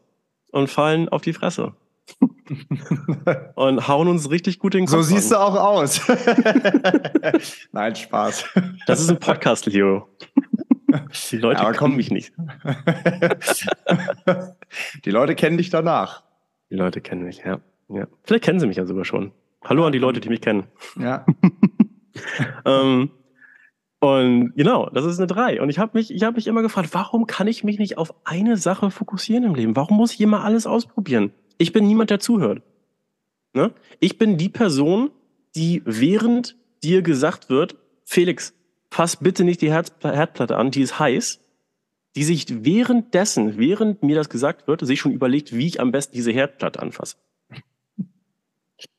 und fallen auf die Fresse. und hauen uns richtig gut in den Kopf. So siehst an. du auch aus. Nein, Spaß. Das ist ein Podcast, Leo. Die Leute ja, kennen mich nicht. die Leute kennen dich danach. Die Leute kennen mich, ja. ja. Vielleicht kennen sie mich ja sogar schon. Hallo an die Leute, die mich kennen. Ja. ähm, und genau, das ist eine 3. Und ich habe mich, hab mich immer gefragt, warum kann ich mich nicht auf eine Sache fokussieren im Leben? Warum muss ich immer alles ausprobieren? Ich bin niemand, der zuhört. Ne? Ich bin die Person, die während dir gesagt wird, Felix, fass bitte nicht die Herz Herdplatte an, die ist heiß, die sich währenddessen, während mir das gesagt wird, sich schon überlegt, wie ich am besten diese Herdplatte anfasse.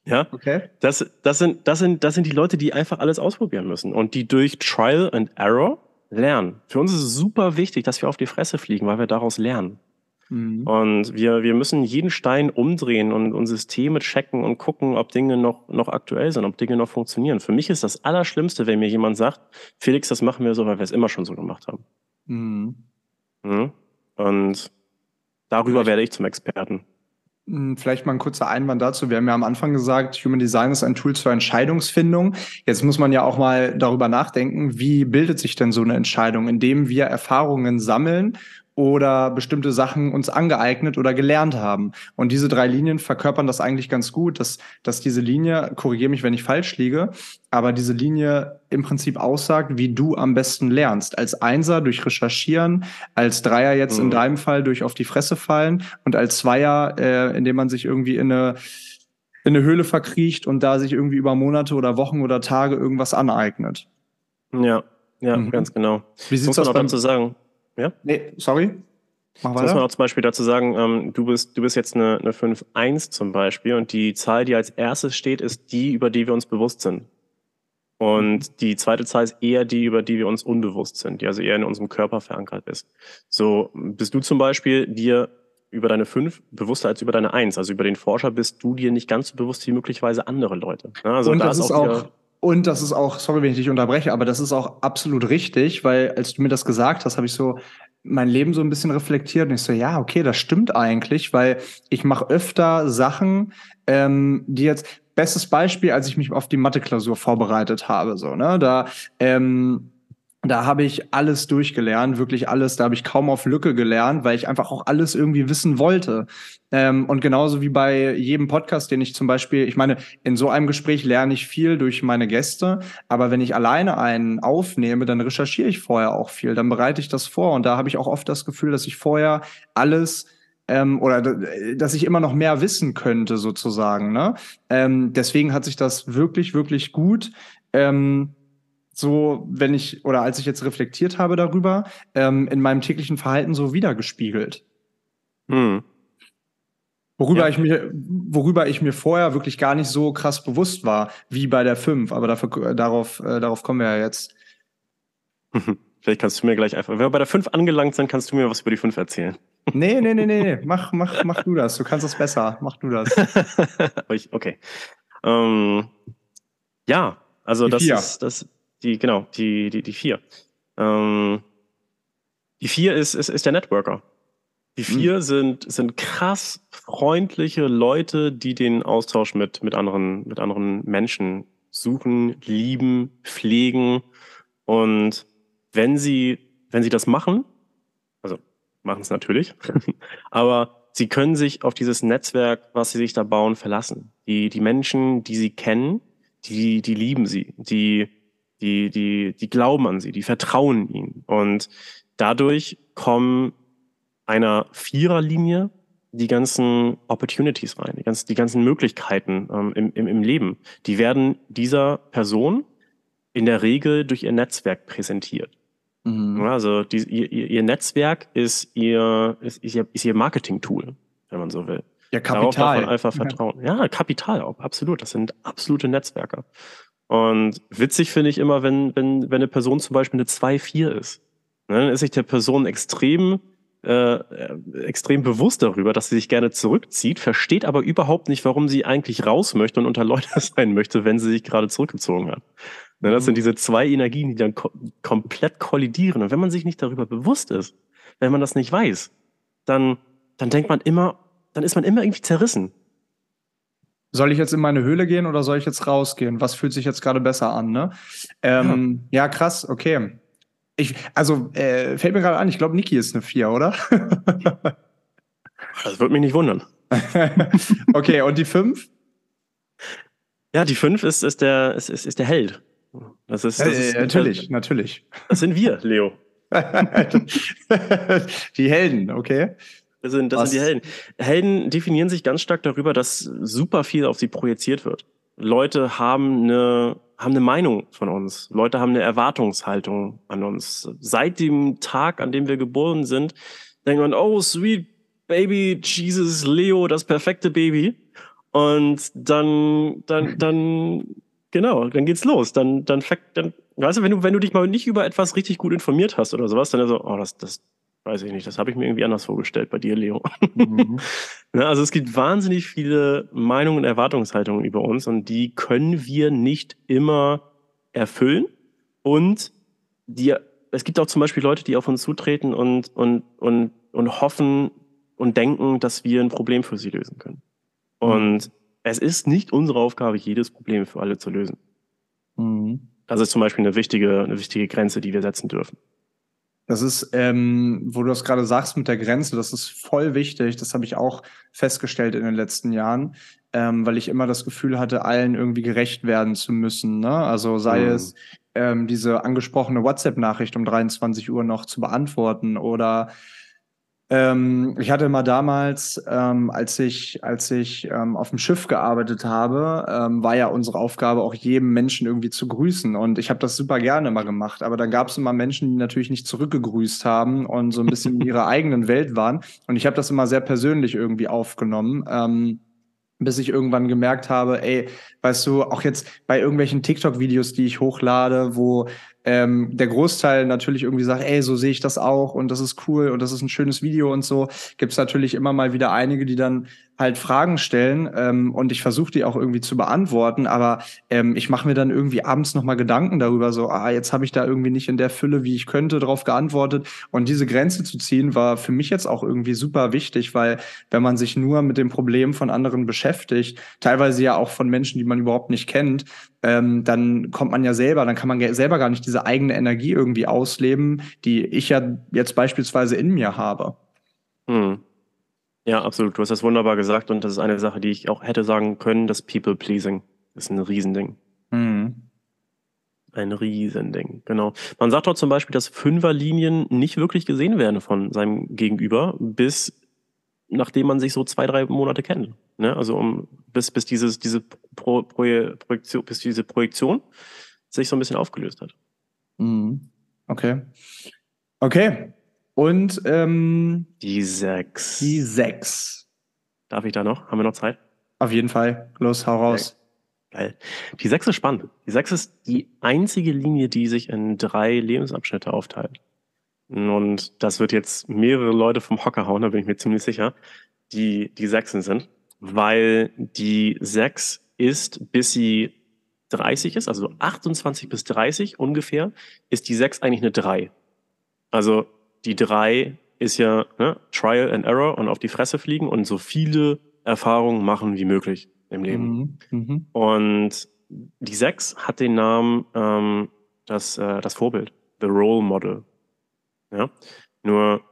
Ja, okay. Das, das, sind, das, sind, das sind die Leute, die einfach alles ausprobieren müssen und die durch Trial and Error lernen. Für uns ist es super wichtig, dass wir auf die Fresse fliegen, weil wir daraus lernen. Mhm. Und wir, wir müssen jeden Stein umdrehen und, und Systeme checken und gucken, ob Dinge noch, noch aktuell sind, ob Dinge noch funktionieren. Für mich ist das Allerschlimmste, wenn mir jemand sagt, Felix, das machen wir so, weil wir es immer schon so gemacht haben. Mhm. Mhm. Und darüber Vielleicht. werde ich zum Experten. Hm, vielleicht mal ein kurzer Einwand dazu. Wir haben ja am Anfang gesagt, Human Design ist ein Tool zur Entscheidungsfindung. Jetzt muss man ja auch mal darüber nachdenken, wie bildet sich denn so eine Entscheidung, indem wir Erfahrungen sammeln oder bestimmte Sachen uns angeeignet oder gelernt haben. Und diese drei Linien verkörpern das eigentlich ganz gut, dass, dass diese Linie, korrigiere mich, wenn ich falsch liege, aber diese Linie im Prinzip aussagt, wie du am besten lernst. Als Einser durch Recherchieren, als Dreier jetzt mhm. in deinem Fall durch auf die Fresse fallen und als Zweier, äh, indem man sich irgendwie in eine in eine Höhle verkriecht und da sich irgendwie über Monate oder Wochen oder Tage irgendwas aneignet. Ja, ja, mhm. ganz genau. Wie sieht's aus beim, zu sagen? Ja? Nee, sorry. Mach weiter. muss man auch zum Beispiel dazu sagen, ähm, du, bist, du bist jetzt eine, eine 5-1 zum Beispiel und die Zahl, die als erstes steht, ist die, über die wir uns bewusst sind. Und mhm. die zweite Zahl ist eher die, über die wir uns unbewusst sind, die also eher in unserem Körper verankert ist. So bist du zum Beispiel dir über deine 5 bewusster als über deine 1. Also über den Forscher bist du dir nicht ganz so bewusst wie möglicherweise andere Leute. Also und da das ist auch, auch und das ist auch, sorry, wenn ich dich unterbreche, aber das ist auch absolut richtig, weil als du mir das gesagt hast, habe ich so mein Leben so ein bisschen reflektiert und ich so, ja, okay, das stimmt eigentlich, weil ich mache öfter Sachen, ähm, die jetzt, bestes Beispiel, als ich mich auf die Mathe-Klausur vorbereitet habe, so, ne, da, ähm, da habe ich alles durchgelernt, wirklich alles. Da habe ich kaum auf Lücke gelernt, weil ich einfach auch alles irgendwie wissen wollte. Ähm, und genauso wie bei jedem Podcast, den ich zum Beispiel, ich meine, in so einem Gespräch lerne ich viel durch meine Gäste, aber wenn ich alleine einen aufnehme, dann recherchiere ich vorher auch viel, dann bereite ich das vor. Und da habe ich auch oft das Gefühl, dass ich vorher alles ähm, oder dass ich immer noch mehr wissen könnte, sozusagen. Ne? Ähm, deswegen hat sich das wirklich, wirklich gut. Ähm, so, wenn ich oder als ich jetzt reflektiert habe darüber, ähm, in meinem täglichen Verhalten so wiedergespiegelt. Hm. Worüber, ja. ich mir, worüber ich mir vorher wirklich gar nicht so krass bewusst war, wie bei der 5. Aber dafür, darauf, äh, darauf kommen wir ja jetzt. Vielleicht kannst du mir gleich einfach, wenn wir bei der 5 angelangt sind, kannst du mir was über die 5 erzählen. Nee, nee, nee, nee, mach, mach, mach du das. Du kannst es besser. Mach du das. okay. Ähm, ja, also die das vier. ist das die, genau, die, die, die vier. Ähm, die vier ist, ist, ist der Networker. Die vier mhm. sind, sind krass freundliche Leute, die den Austausch mit, mit, anderen, mit anderen Menschen suchen, lieben, pflegen. Und wenn sie, wenn sie das machen, also machen es natürlich, aber sie können sich auf dieses Netzwerk, was sie sich da bauen, verlassen. Die, die Menschen, die sie kennen, die, die lieben sie. Die, die, die, die glauben an sie, die vertrauen ihnen. Und dadurch kommen einer Viererlinie die ganzen Opportunities rein, die ganzen, die ganzen Möglichkeiten ähm, im, im, im Leben. Die werden dieser Person in der Regel durch ihr Netzwerk präsentiert. Mhm. Also die, ihr, ihr Netzwerk ist ihr, ist, ist ihr, ist ihr Marketing-Tool, wenn man so will. Ja, Kapital. Darauf darf man einfach vertrauen. Ja, ja Kapital auch, absolut. Das sind absolute Netzwerker. Und witzig finde ich immer, wenn, wenn, wenn eine Person zum Beispiel eine 2-4 ist. Ne, dann ist sich der Person extrem, äh, extrem bewusst darüber, dass sie sich gerne zurückzieht, versteht aber überhaupt nicht, warum sie eigentlich raus möchte und unter Leute sein möchte, wenn sie sich gerade zurückgezogen hat. Ne, das sind mhm. diese zwei Energien, die dann ko komplett kollidieren. Und wenn man sich nicht darüber bewusst ist, wenn man das nicht weiß, dann, dann denkt man immer, dann ist man immer irgendwie zerrissen. Soll ich jetzt in meine Höhle gehen oder soll ich jetzt rausgehen? Was fühlt sich jetzt gerade besser an, ne? Ähm, ja. ja. krass, okay. Ich, also, äh, fällt mir gerade an, ich glaube, Niki ist eine 4, oder? das würde mich nicht wundern. okay, und die 5? Ja, die 5 ist, ist, der, ist, ist, ist der Held. Das ist, das äh, ist natürlich, der, natürlich. Das sind wir, Leo. die Helden, okay. Das sind, das sind die Helden. Helden definieren sich ganz stark darüber, dass super viel auf sie projiziert wird. Leute haben eine, haben eine Meinung von uns. Leute haben eine Erwartungshaltung an uns. Seit dem Tag, an dem wir geboren sind, denkt man, oh, sweet baby, Jesus, Leo, das perfekte Baby. Und dann, dann, dann, genau, dann geht's los. Dann, dann, dann, weißt du, wenn du, wenn du dich mal nicht über etwas richtig gut informiert hast oder sowas, dann ist so, oh, das, das, Weiß ich nicht, das habe ich mir irgendwie anders vorgestellt bei dir, Leo. Mhm. Ne, also es gibt wahnsinnig viele Meinungen und Erwartungshaltungen über uns und die können wir nicht immer erfüllen. Und die, es gibt auch zum Beispiel Leute, die auf uns zutreten und, und, und, und hoffen und denken, dass wir ein Problem für sie lösen können. Und mhm. es ist nicht unsere Aufgabe, jedes Problem für alle zu lösen. Mhm. Das ist zum Beispiel eine wichtige, eine wichtige Grenze, die wir setzen dürfen. Das ist, ähm, wo du das gerade sagst mit der Grenze, das ist voll wichtig. Das habe ich auch festgestellt in den letzten Jahren, ähm, weil ich immer das Gefühl hatte, allen irgendwie gerecht werden zu müssen. Ne? Also sei mhm. es ähm, diese angesprochene WhatsApp-Nachricht um 23 Uhr noch zu beantworten oder ähm, ich hatte mal damals, ähm, als ich, als ich ähm, auf dem Schiff gearbeitet habe, ähm, war ja unsere Aufgabe, auch jedem Menschen irgendwie zu grüßen. Und ich habe das super gerne mal gemacht. Aber dann gab es immer Menschen, die natürlich nicht zurückgegrüßt haben und so ein bisschen in ihrer eigenen Welt waren. Und ich habe das immer sehr persönlich irgendwie aufgenommen. Ähm, bis ich irgendwann gemerkt habe, ey, weißt du, auch jetzt bei irgendwelchen TikTok-Videos, die ich hochlade, wo ähm, der Großteil natürlich irgendwie sagt, ey, so sehe ich das auch und das ist cool und das ist ein schönes Video und so, gibt es natürlich immer mal wieder einige, die dann halt Fragen stellen ähm, und ich versuche die auch irgendwie zu beantworten, aber ähm, ich mache mir dann irgendwie abends nochmal Gedanken darüber, so, ah, jetzt habe ich da irgendwie nicht in der Fülle, wie ich könnte, drauf geantwortet. Und diese Grenze zu ziehen war für mich jetzt auch irgendwie super wichtig, weil wenn man sich nur mit dem Problem von anderen beschäftigt, teilweise ja auch von Menschen, die man überhaupt nicht kennt, ähm, dann kommt man ja selber, dann kann man selber gar nicht diese eigene Energie irgendwie ausleben, die ich ja jetzt beispielsweise in mir habe. Hm. Ja, absolut. Du hast das wunderbar gesagt und das ist eine Sache, die ich auch hätte sagen können, das People-Pleasing ist ein Riesending. Mhm. Ein Riesending, genau. Man sagt auch zum Beispiel, dass Fünferlinien nicht wirklich gesehen werden von seinem Gegenüber, bis nachdem man sich so zwei, drei Monate kennt. Ne? Also um, bis, bis dieses, diese Pro, Pro, Projektion, bis diese Projektion sich so ein bisschen aufgelöst hat. Mhm. Okay. Okay. Und ähm, die sechs. Die sechs. Darf ich da noch? Haben wir noch Zeit? Auf jeden Fall. Los, hau raus. Geil. Die sechs ist spannend. Die sechs ist die einzige Linie, die sich in drei Lebensabschnitte aufteilt. Und das wird jetzt mehrere Leute vom Hocker hauen, da bin ich mir ziemlich sicher, die die Sechsen sind, weil die Sechs ist, bis sie 30 ist, also 28 bis 30 ungefähr, ist die Sechs eigentlich eine Drei. Also die drei ist ja ne, Trial and Error und auf die Fresse fliegen und so viele Erfahrungen machen wie möglich im Leben. Mhm. Mhm. Und die sechs hat den Namen ähm, das, äh, das Vorbild, the Role Model. Ja? Nur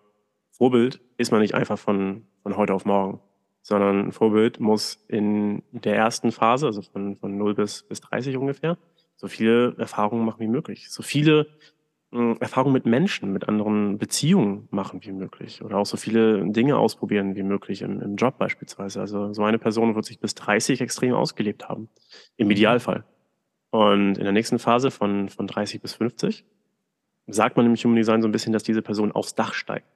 Vorbild ist man nicht einfach von, von heute auf morgen, sondern ein Vorbild muss in der ersten Phase, also von, von 0 bis, bis 30 ungefähr, so viele Erfahrungen machen wie möglich. So viele Erfahrung mit Menschen, mit anderen Beziehungen machen wie möglich oder auch so viele Dinge ausprobieren wie möglich im, im Job beispielsweise. Also so eine Person wird sich bis 30 extrem ausgelebt haben, im mhm. Idealfall. Und in der nächsten Phase von, von 30 bis 50 sagt man im Human Design so ein bisschen, dass diese Person aufs Dach steigt.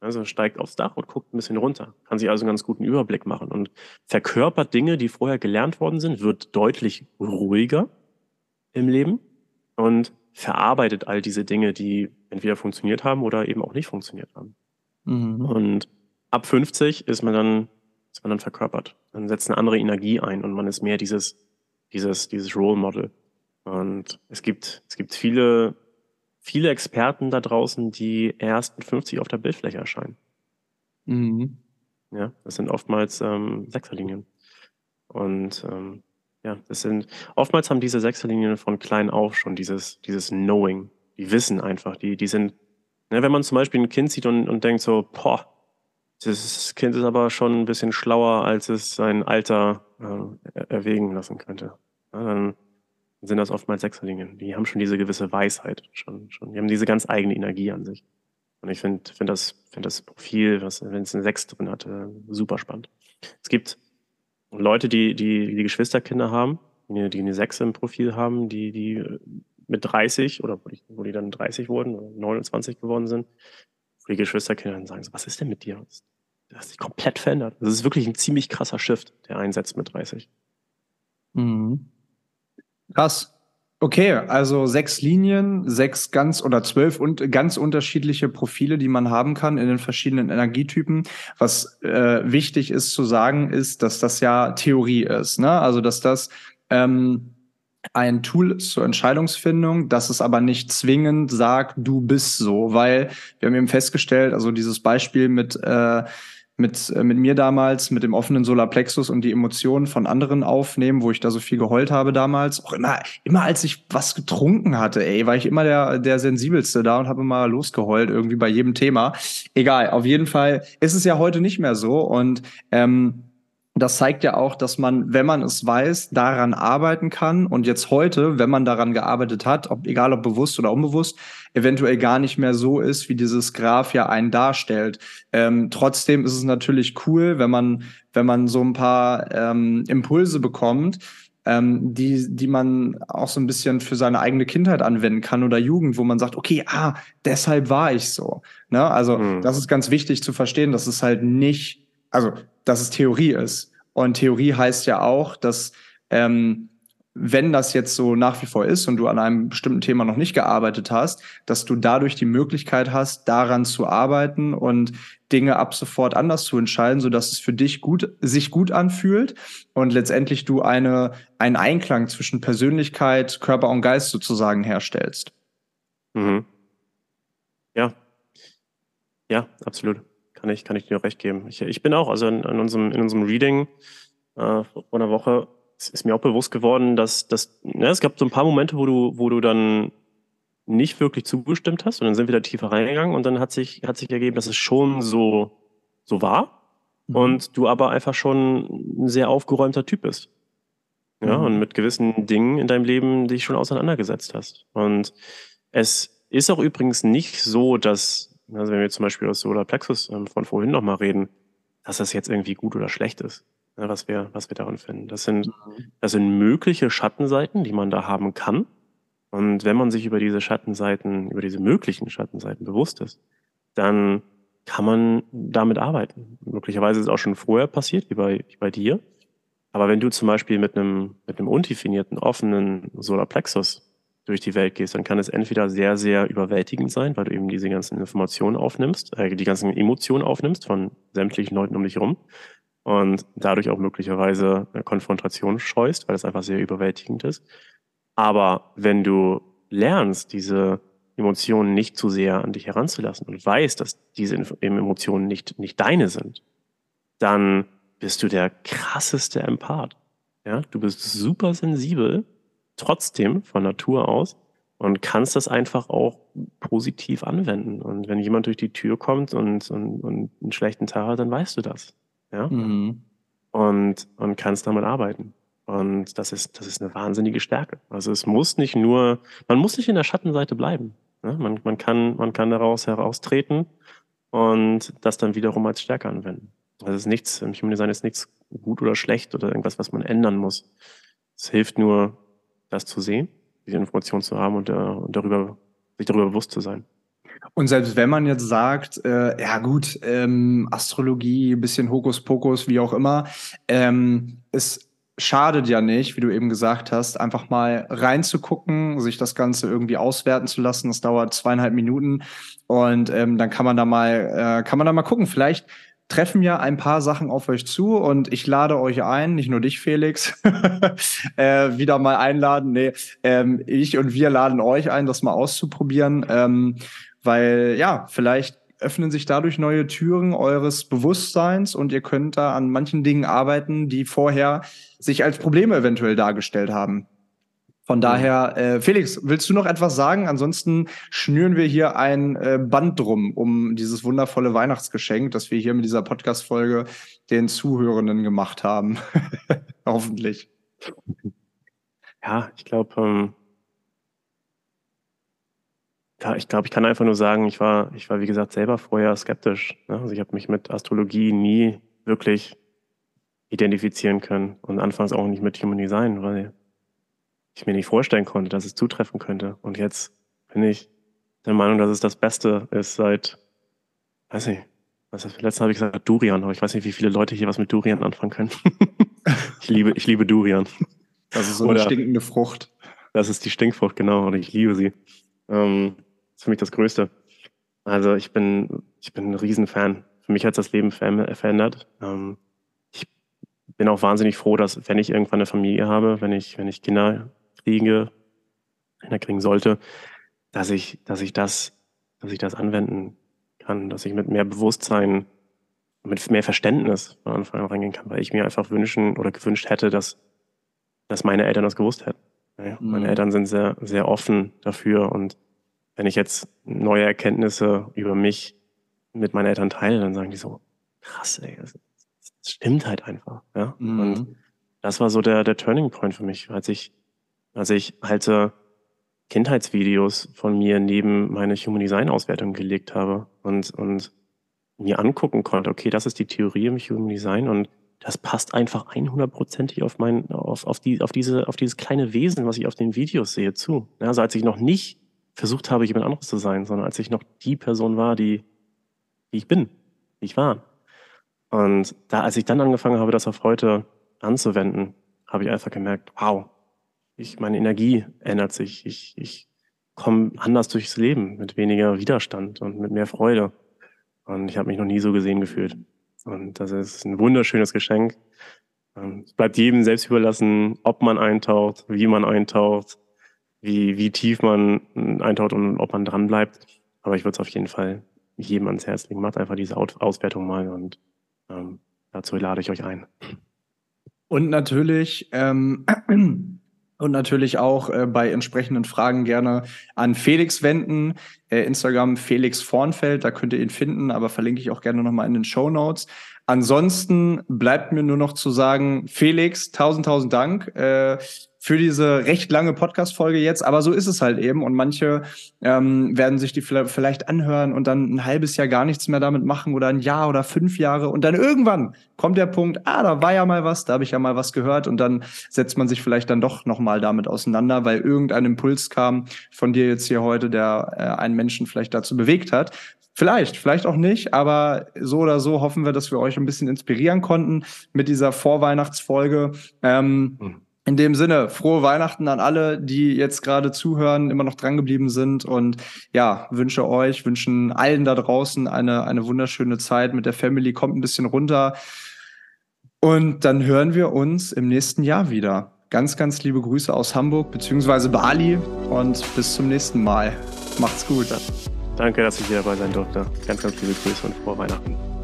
Also steigt aufs Dach und guckt ein bisschen runter, kann sich also einen ganz guten Überblick machen und verkörpert Dinge, die vorher gelernt worden sind, wird deutlich ruhiger im Leben und verarbeitet all diese Dinge, die entweder funktioniert haben oder eben auch nicht funktioniert haben. Mhm. Und ab 50 ist man dann, ist man dann verkörpert. Dann setzt eine andere Energie ein und man ist mehr dieses, dieses, dieses Role Model. Und es gibt, es gibt viele, viele Experten da draußen, die erst mit 50 auf der Bildfläche erscheinen. Mhm. Ja, das sind oftmals ähm, Sechserlinien. Und ähm, ja, das sind, oftmals haben diese Sechserlinien von klein auf schon dieses, dieses Knowing. Die wissen einfach, die, die sind, ne, wenn man zum Beispiel ein Kind sieht und, und denkt so, boah, das Kind ist aber schon ein bisschen schlauer, als es sein Alter äh, erwägen lassen könnte. Ja, dann sind das oftmals Sechserlinien. Die haben schon diese gewisse Weisheit, schon, schon. Die haben diese ganz eigene Energie an sich. Und ich finde find das, find das Profil, wenn es eine Sechs drin hat, äh, super spannend. Es gibt Leute, die, die, die Geschwisterkinder haben, die, die eine 6 im Profil haben, die, die mit 30 oder wo die, wo die dann 30 wurden oder 29 geworden sind, wo die Geschwisterkinder dann sagen so, was ist denn mit dir? Das hat sich komplett verändert. Das ist wirklich ein ziemlich krasser Shift, der einsetzt mit 30. Mhm. Krass. Okay, also sechs Linien, sechs ganz oder zwölf und ganz unterschiedliche Profile, die man haben kann in den verschiedenen Energietypen. Was äh, wichtig ist zu sagen, ist, dass das ja Theorie ist. Ne? Also dass das ähm, ein Tool zur Entscheidungsfindung, dass es aber nicht zwingend sagt, du bist so, weil wir haben eben festgestellt, also dieses Beispiel mit äh, mit, äh, mit mir damals, mit dem offenen Solarplexus und die Emotionen von anderen aufnehmen, wo ich da so viel geheult habe damals. Auch immer, immer als ich was getrunken hatte, ey, war ich immer der, der sensibelste da und habe immer losgeheult, irgendwie bei jedem Thema. Egal, auf jeden Fall ist es ja heute nicht mehr so. Und ähm, das zeigt ja auch, dass man, wenn man es weiß, daran arbeiten kann und jetzt heute, wenn man daran gearbeitet hat, ob, egal ob bewusst oder unbewusst, eventuell gar nicht mehr so ist, wie dieses Graph ja einen darstellt. Ähm, trotzdem ist es natürlich cool, wenn man, wenn man so ein paar ähm, Impulse bekommt, ähm, die, die man auch so ein bisschen für seine eigene Kindheit anwenden kann oder Jugend, wo man sagt, okay, ah, deshalb war ich so. Ne? Also mhm. das ist ganz wichtig zu verstehen, dass es halt nicht, also dass es Theorie ist. Und Theorie heißt ja auch, dass ähm, wenn das jetzt so nach wie vor ist und du an einem bestimmten Thema noch nicht gearbeitet hast, dass du dadurch die Möglichkeit hast, daran zu arbeiten und Dinge ab sofort anders zu entscheiden, so dass es für dich gut, sich gut anfühlt und letztendlich du eine, einen Einklang zwischen Persönlichkeit, Körper und Geist sozusagen herstellst. Mhm. Ja. Ja, absolut kann ich, kann ich dir recht geben. Ich, ich bin auch, also in, in unserem, in unserem Reading äh, vor einer Woche ist mir auch bewusst geworden, dass, dass ja, es gab so ein paar Momente, wo du, wo du dann nicht wirklich zugestimmt hast und dann sind wir da tiefer reingegangen und dann hat sich, hat sich ergeben, dass es schon so, so war mhm. und du aber einfach schon ein sehr aufgeräumter Typ bist. Ja, mhm. und mit gewissen Dingen in deinem Leben dich schon auseinandergesetzt hast. Und es ist auch übrigens nicht so, dass also wenn wir zum Beispiel aus Solar Plexus ähm, von vorhin nochmal reden, dass das jetzt irgendwie gut oder schlecht ist, ne, was, wir, was wir daran finden. Das sind, mhm. das sind mögliche Schattenseiten, die man da haben kann. Und wenn man sich über diese Schattenseiten, über diese möglichen Schattenseiten bewusst ist, dann kann man damit arbeiten. Möglicherweise ist es auch schon vorher passiert, wie bei, wie bei dir. Aber wenn du zum Beispiel mit einem, mit einem undefinierten, offenen Solarplexus durch die Welt gehst, dann kann es entweder sehr, sehr überwältigend sein, weil du eben diese ganzen Informationen aufnimmst, äh, die ganzen Emotionen aufnimmst von sämtlichen Leuten um dich herum und dadurch auch möglicherweise Konfrontation scheust, weil es einfach sehr überwältigend ist. Aber wenn du lernst, diese Emotionen nicht zu sehr an dich heranzulassen und weißt, dass diese Emotionen nicht, nicht deine sind, dann bist du der krasseste Empath. Ja, du bist super sensibel trotzdem von Natur aus und kannst das einfach auch positiv anwenden. Und wenn jemand durch die Tür kommt und, und, und einen schlechten Tag hat, dann weißt du das. Ja? Mhm. Und, und kannst damit arbeiten. Und das ist, das ist eine wahnsinnige Stärke. Also es muss nicht nur, man muss nicht in der Schattenseite bleiben. Ne? Man, man, kann, man kann daraus heraustreten und das dann wiederum als Stärke anwenden. Das ist nichts, im Human Design ist nichts gut oder schlecht oder irgendwas, was man ändern muss. Es hilft nur, das zu sehen, diese Information zu haben und, äh, und darüber, sich darüber bewusst zu sein. Und selbst wenn man jetzt sagt, äh, ja gut, ähm, Astrologie, bisschen Hokuspokus, wie auch immer, ähm, es schadet ja nicht, wie du eben gesagt hast, einfach mal reinzugucken, sich das Ganze irgendwie auswerten zu lassen. Das dauert zweieinhalb Minuten und ähm, dann kann man da mal, äh, kann man da mal gucken. Vielleicht treffen ja ein paar Sachen auf euch zu und ich lade euch ein, nicht nur dich, Felix, äh, wieder mal einladen. Nee, ähm, ich und wir laden euch ein, das mal auszuprobieren, ähm, weil ja, vielleicht öffnen sich dadurch neue Türen eures Bewusstseins und ihr könnt da an manchen Dingen arbeiten, die vorher sich als Probleme eventuell dargestellt haben. Von daher, äh, Felix, willst du noch etwas sagen? Ansonsten schnüren wir hier ein äh, Band drum um dieses wundervolle Weihnachtsgeschenk, das wir hier mit dieser Podcast-Folge den Zuhörenden gemacht haben. Hoffentlich. Ja, ich glaube, ähm, ja, ich glaube, ich kann einfach nur sagen, ich war, ich war wie gesagt selber vorher skeptisch. Ne? Also ich habe mich mit Astrologie nie wirklich identifizieren können und anfangs auch nicht mit Human Design, weil ich mir nicht vorstellen konnte, dass es zutreffen könnte. Und jetzt bin ich der Meinung, dass es das Beste ist seit, weiß nicht, was ist, letztens habe ich gesagt Durian, aber ich weiß nicht, wie viele Leute hier was mit Durian anfangen können. ich liebe, ich liebe Durian. Das ist so eine stinkende Frucht. Das ist die Stinkfrucht, genau, und ich liebe sie. Ähm, das ist für mich das Größte. Also ich bin, ich bin ein Riesenfan. Für mich hat das Leben verändert. Ähm, ich bin auch wahnsinnig froh, dass wenn ich irgendwann eine Familie habe, wenn ich, wenn ich Kinder kriege, kriegen sollte, dass ich, dass ich das, dass ich das anwenden kann, dass ich mit mehr Bewusstsein, mit mehr Verständnis von Anfang an reingehen kann, weil ich mir einfach wünschen oder gewünscht hätte, dass, dass meine Eltern das gewusst hätten. Ja, mhm. Meine Eltern sind sehr, sehr offen dafür und wenn ich jetzt neue Erkenntnisse über mich mit meinen Eltern teile, dann sagen die so, krass, ey, das, das stimmt halt einfach. Ja? Mhm. Und das war so der, der Turning Point für mich, als ich, als ich halt äh, Kindheitsvideos von mir neben meine Human Design Auswertung gelegt habe und, und mir angucken konnte, okay, das ist die Theorie im Human Design und das passt einfach 100%ig auf mein, auf, auf, die, auf, diese, auf dieses kleine Wesen, was ich auf den Videos sehe, zu. Also als ich noch nicht versucht habe, jemand anderes zu sein, sondern als ich noch die Person war, die, die ich bin, die ich war. Und da, als ich dann angefangen habe, das auf heute anzuwenden, habe ich einfach gemerkt, wow, ich, meine Energie ändert sich. Ich, ich komme anders durchs Leben, mit weniger Widerstand und mit mehr Freude. Und ich habe mich noch nie so gesehen gefühlt. Und das ist ein wunderschönes Geschenk. Ähm, es bleibt jedem selbst überlassen, ob man eintaucht, wie man eintaucht, wie, wie tief man eintaucht und ob man dran bleibt. Aber ich würde es auf jeden Fall jedem ans Herz legen. Macht einfach diese Auswertung mal und ähm, dazu lade ich euch ein. Und natürlich ähm, und natürlich auch äh, bei entsprechenden Fragen gerne an Felix wenden. Äh, Instagram Felix Vornfeld, da könnt ihr ihn finden, aber verlinke ich auch gerne nochmal in den Show Notes. Ansonsten bleibt mir nur noch zu sagen, Felix, tausend, tausend Dank. Äh, für diese recht lange Podcast-Folge jetzt, aber so ist es halt eben. Und manche ähm, werden sich die vielleicht anhören und dann ein halbes Jahr gar nichts mehr damit machen oder ein Jahr oder fünf Jahre. Und dann irgendwann kommt der Punkt, ah, da war ja mal was, da habe ich ja mal was gehört. Und dann setzt man sich vielleicht dann doch nochmal damit auseinander, weil irgendein Impuls kam von dir jetzt hier heute, der äh, einen Menschen vielleicht dazu bewegt hat. Vielleicht, vielleicht auch nicht, aber so oder so hoffen wir, dass wir euch ein bisschen inspirieren konnten mit dieser Vorweihnachtsfolge. Ähm, mhm in dem Sinne, frohe Weihnachten an alle, die jetzt gerade zuhören, immer noch drangeblieben sind und ja, wünsche euch, wünschen allen da draußen eine, eine wunderschöne Zeit mit der Family. Kommt ein bisschen runter und dann hören wir uns im nächsten Jahr wieder. Ganz, ganz liebe Grüße aus Hamburg bzw. Bali und bis zum nächsten Mal. Macht's gut. Danke, dass ich hier dabei sein durfte. Ganz, ganz liebe Grüße und frohe Weihnachten.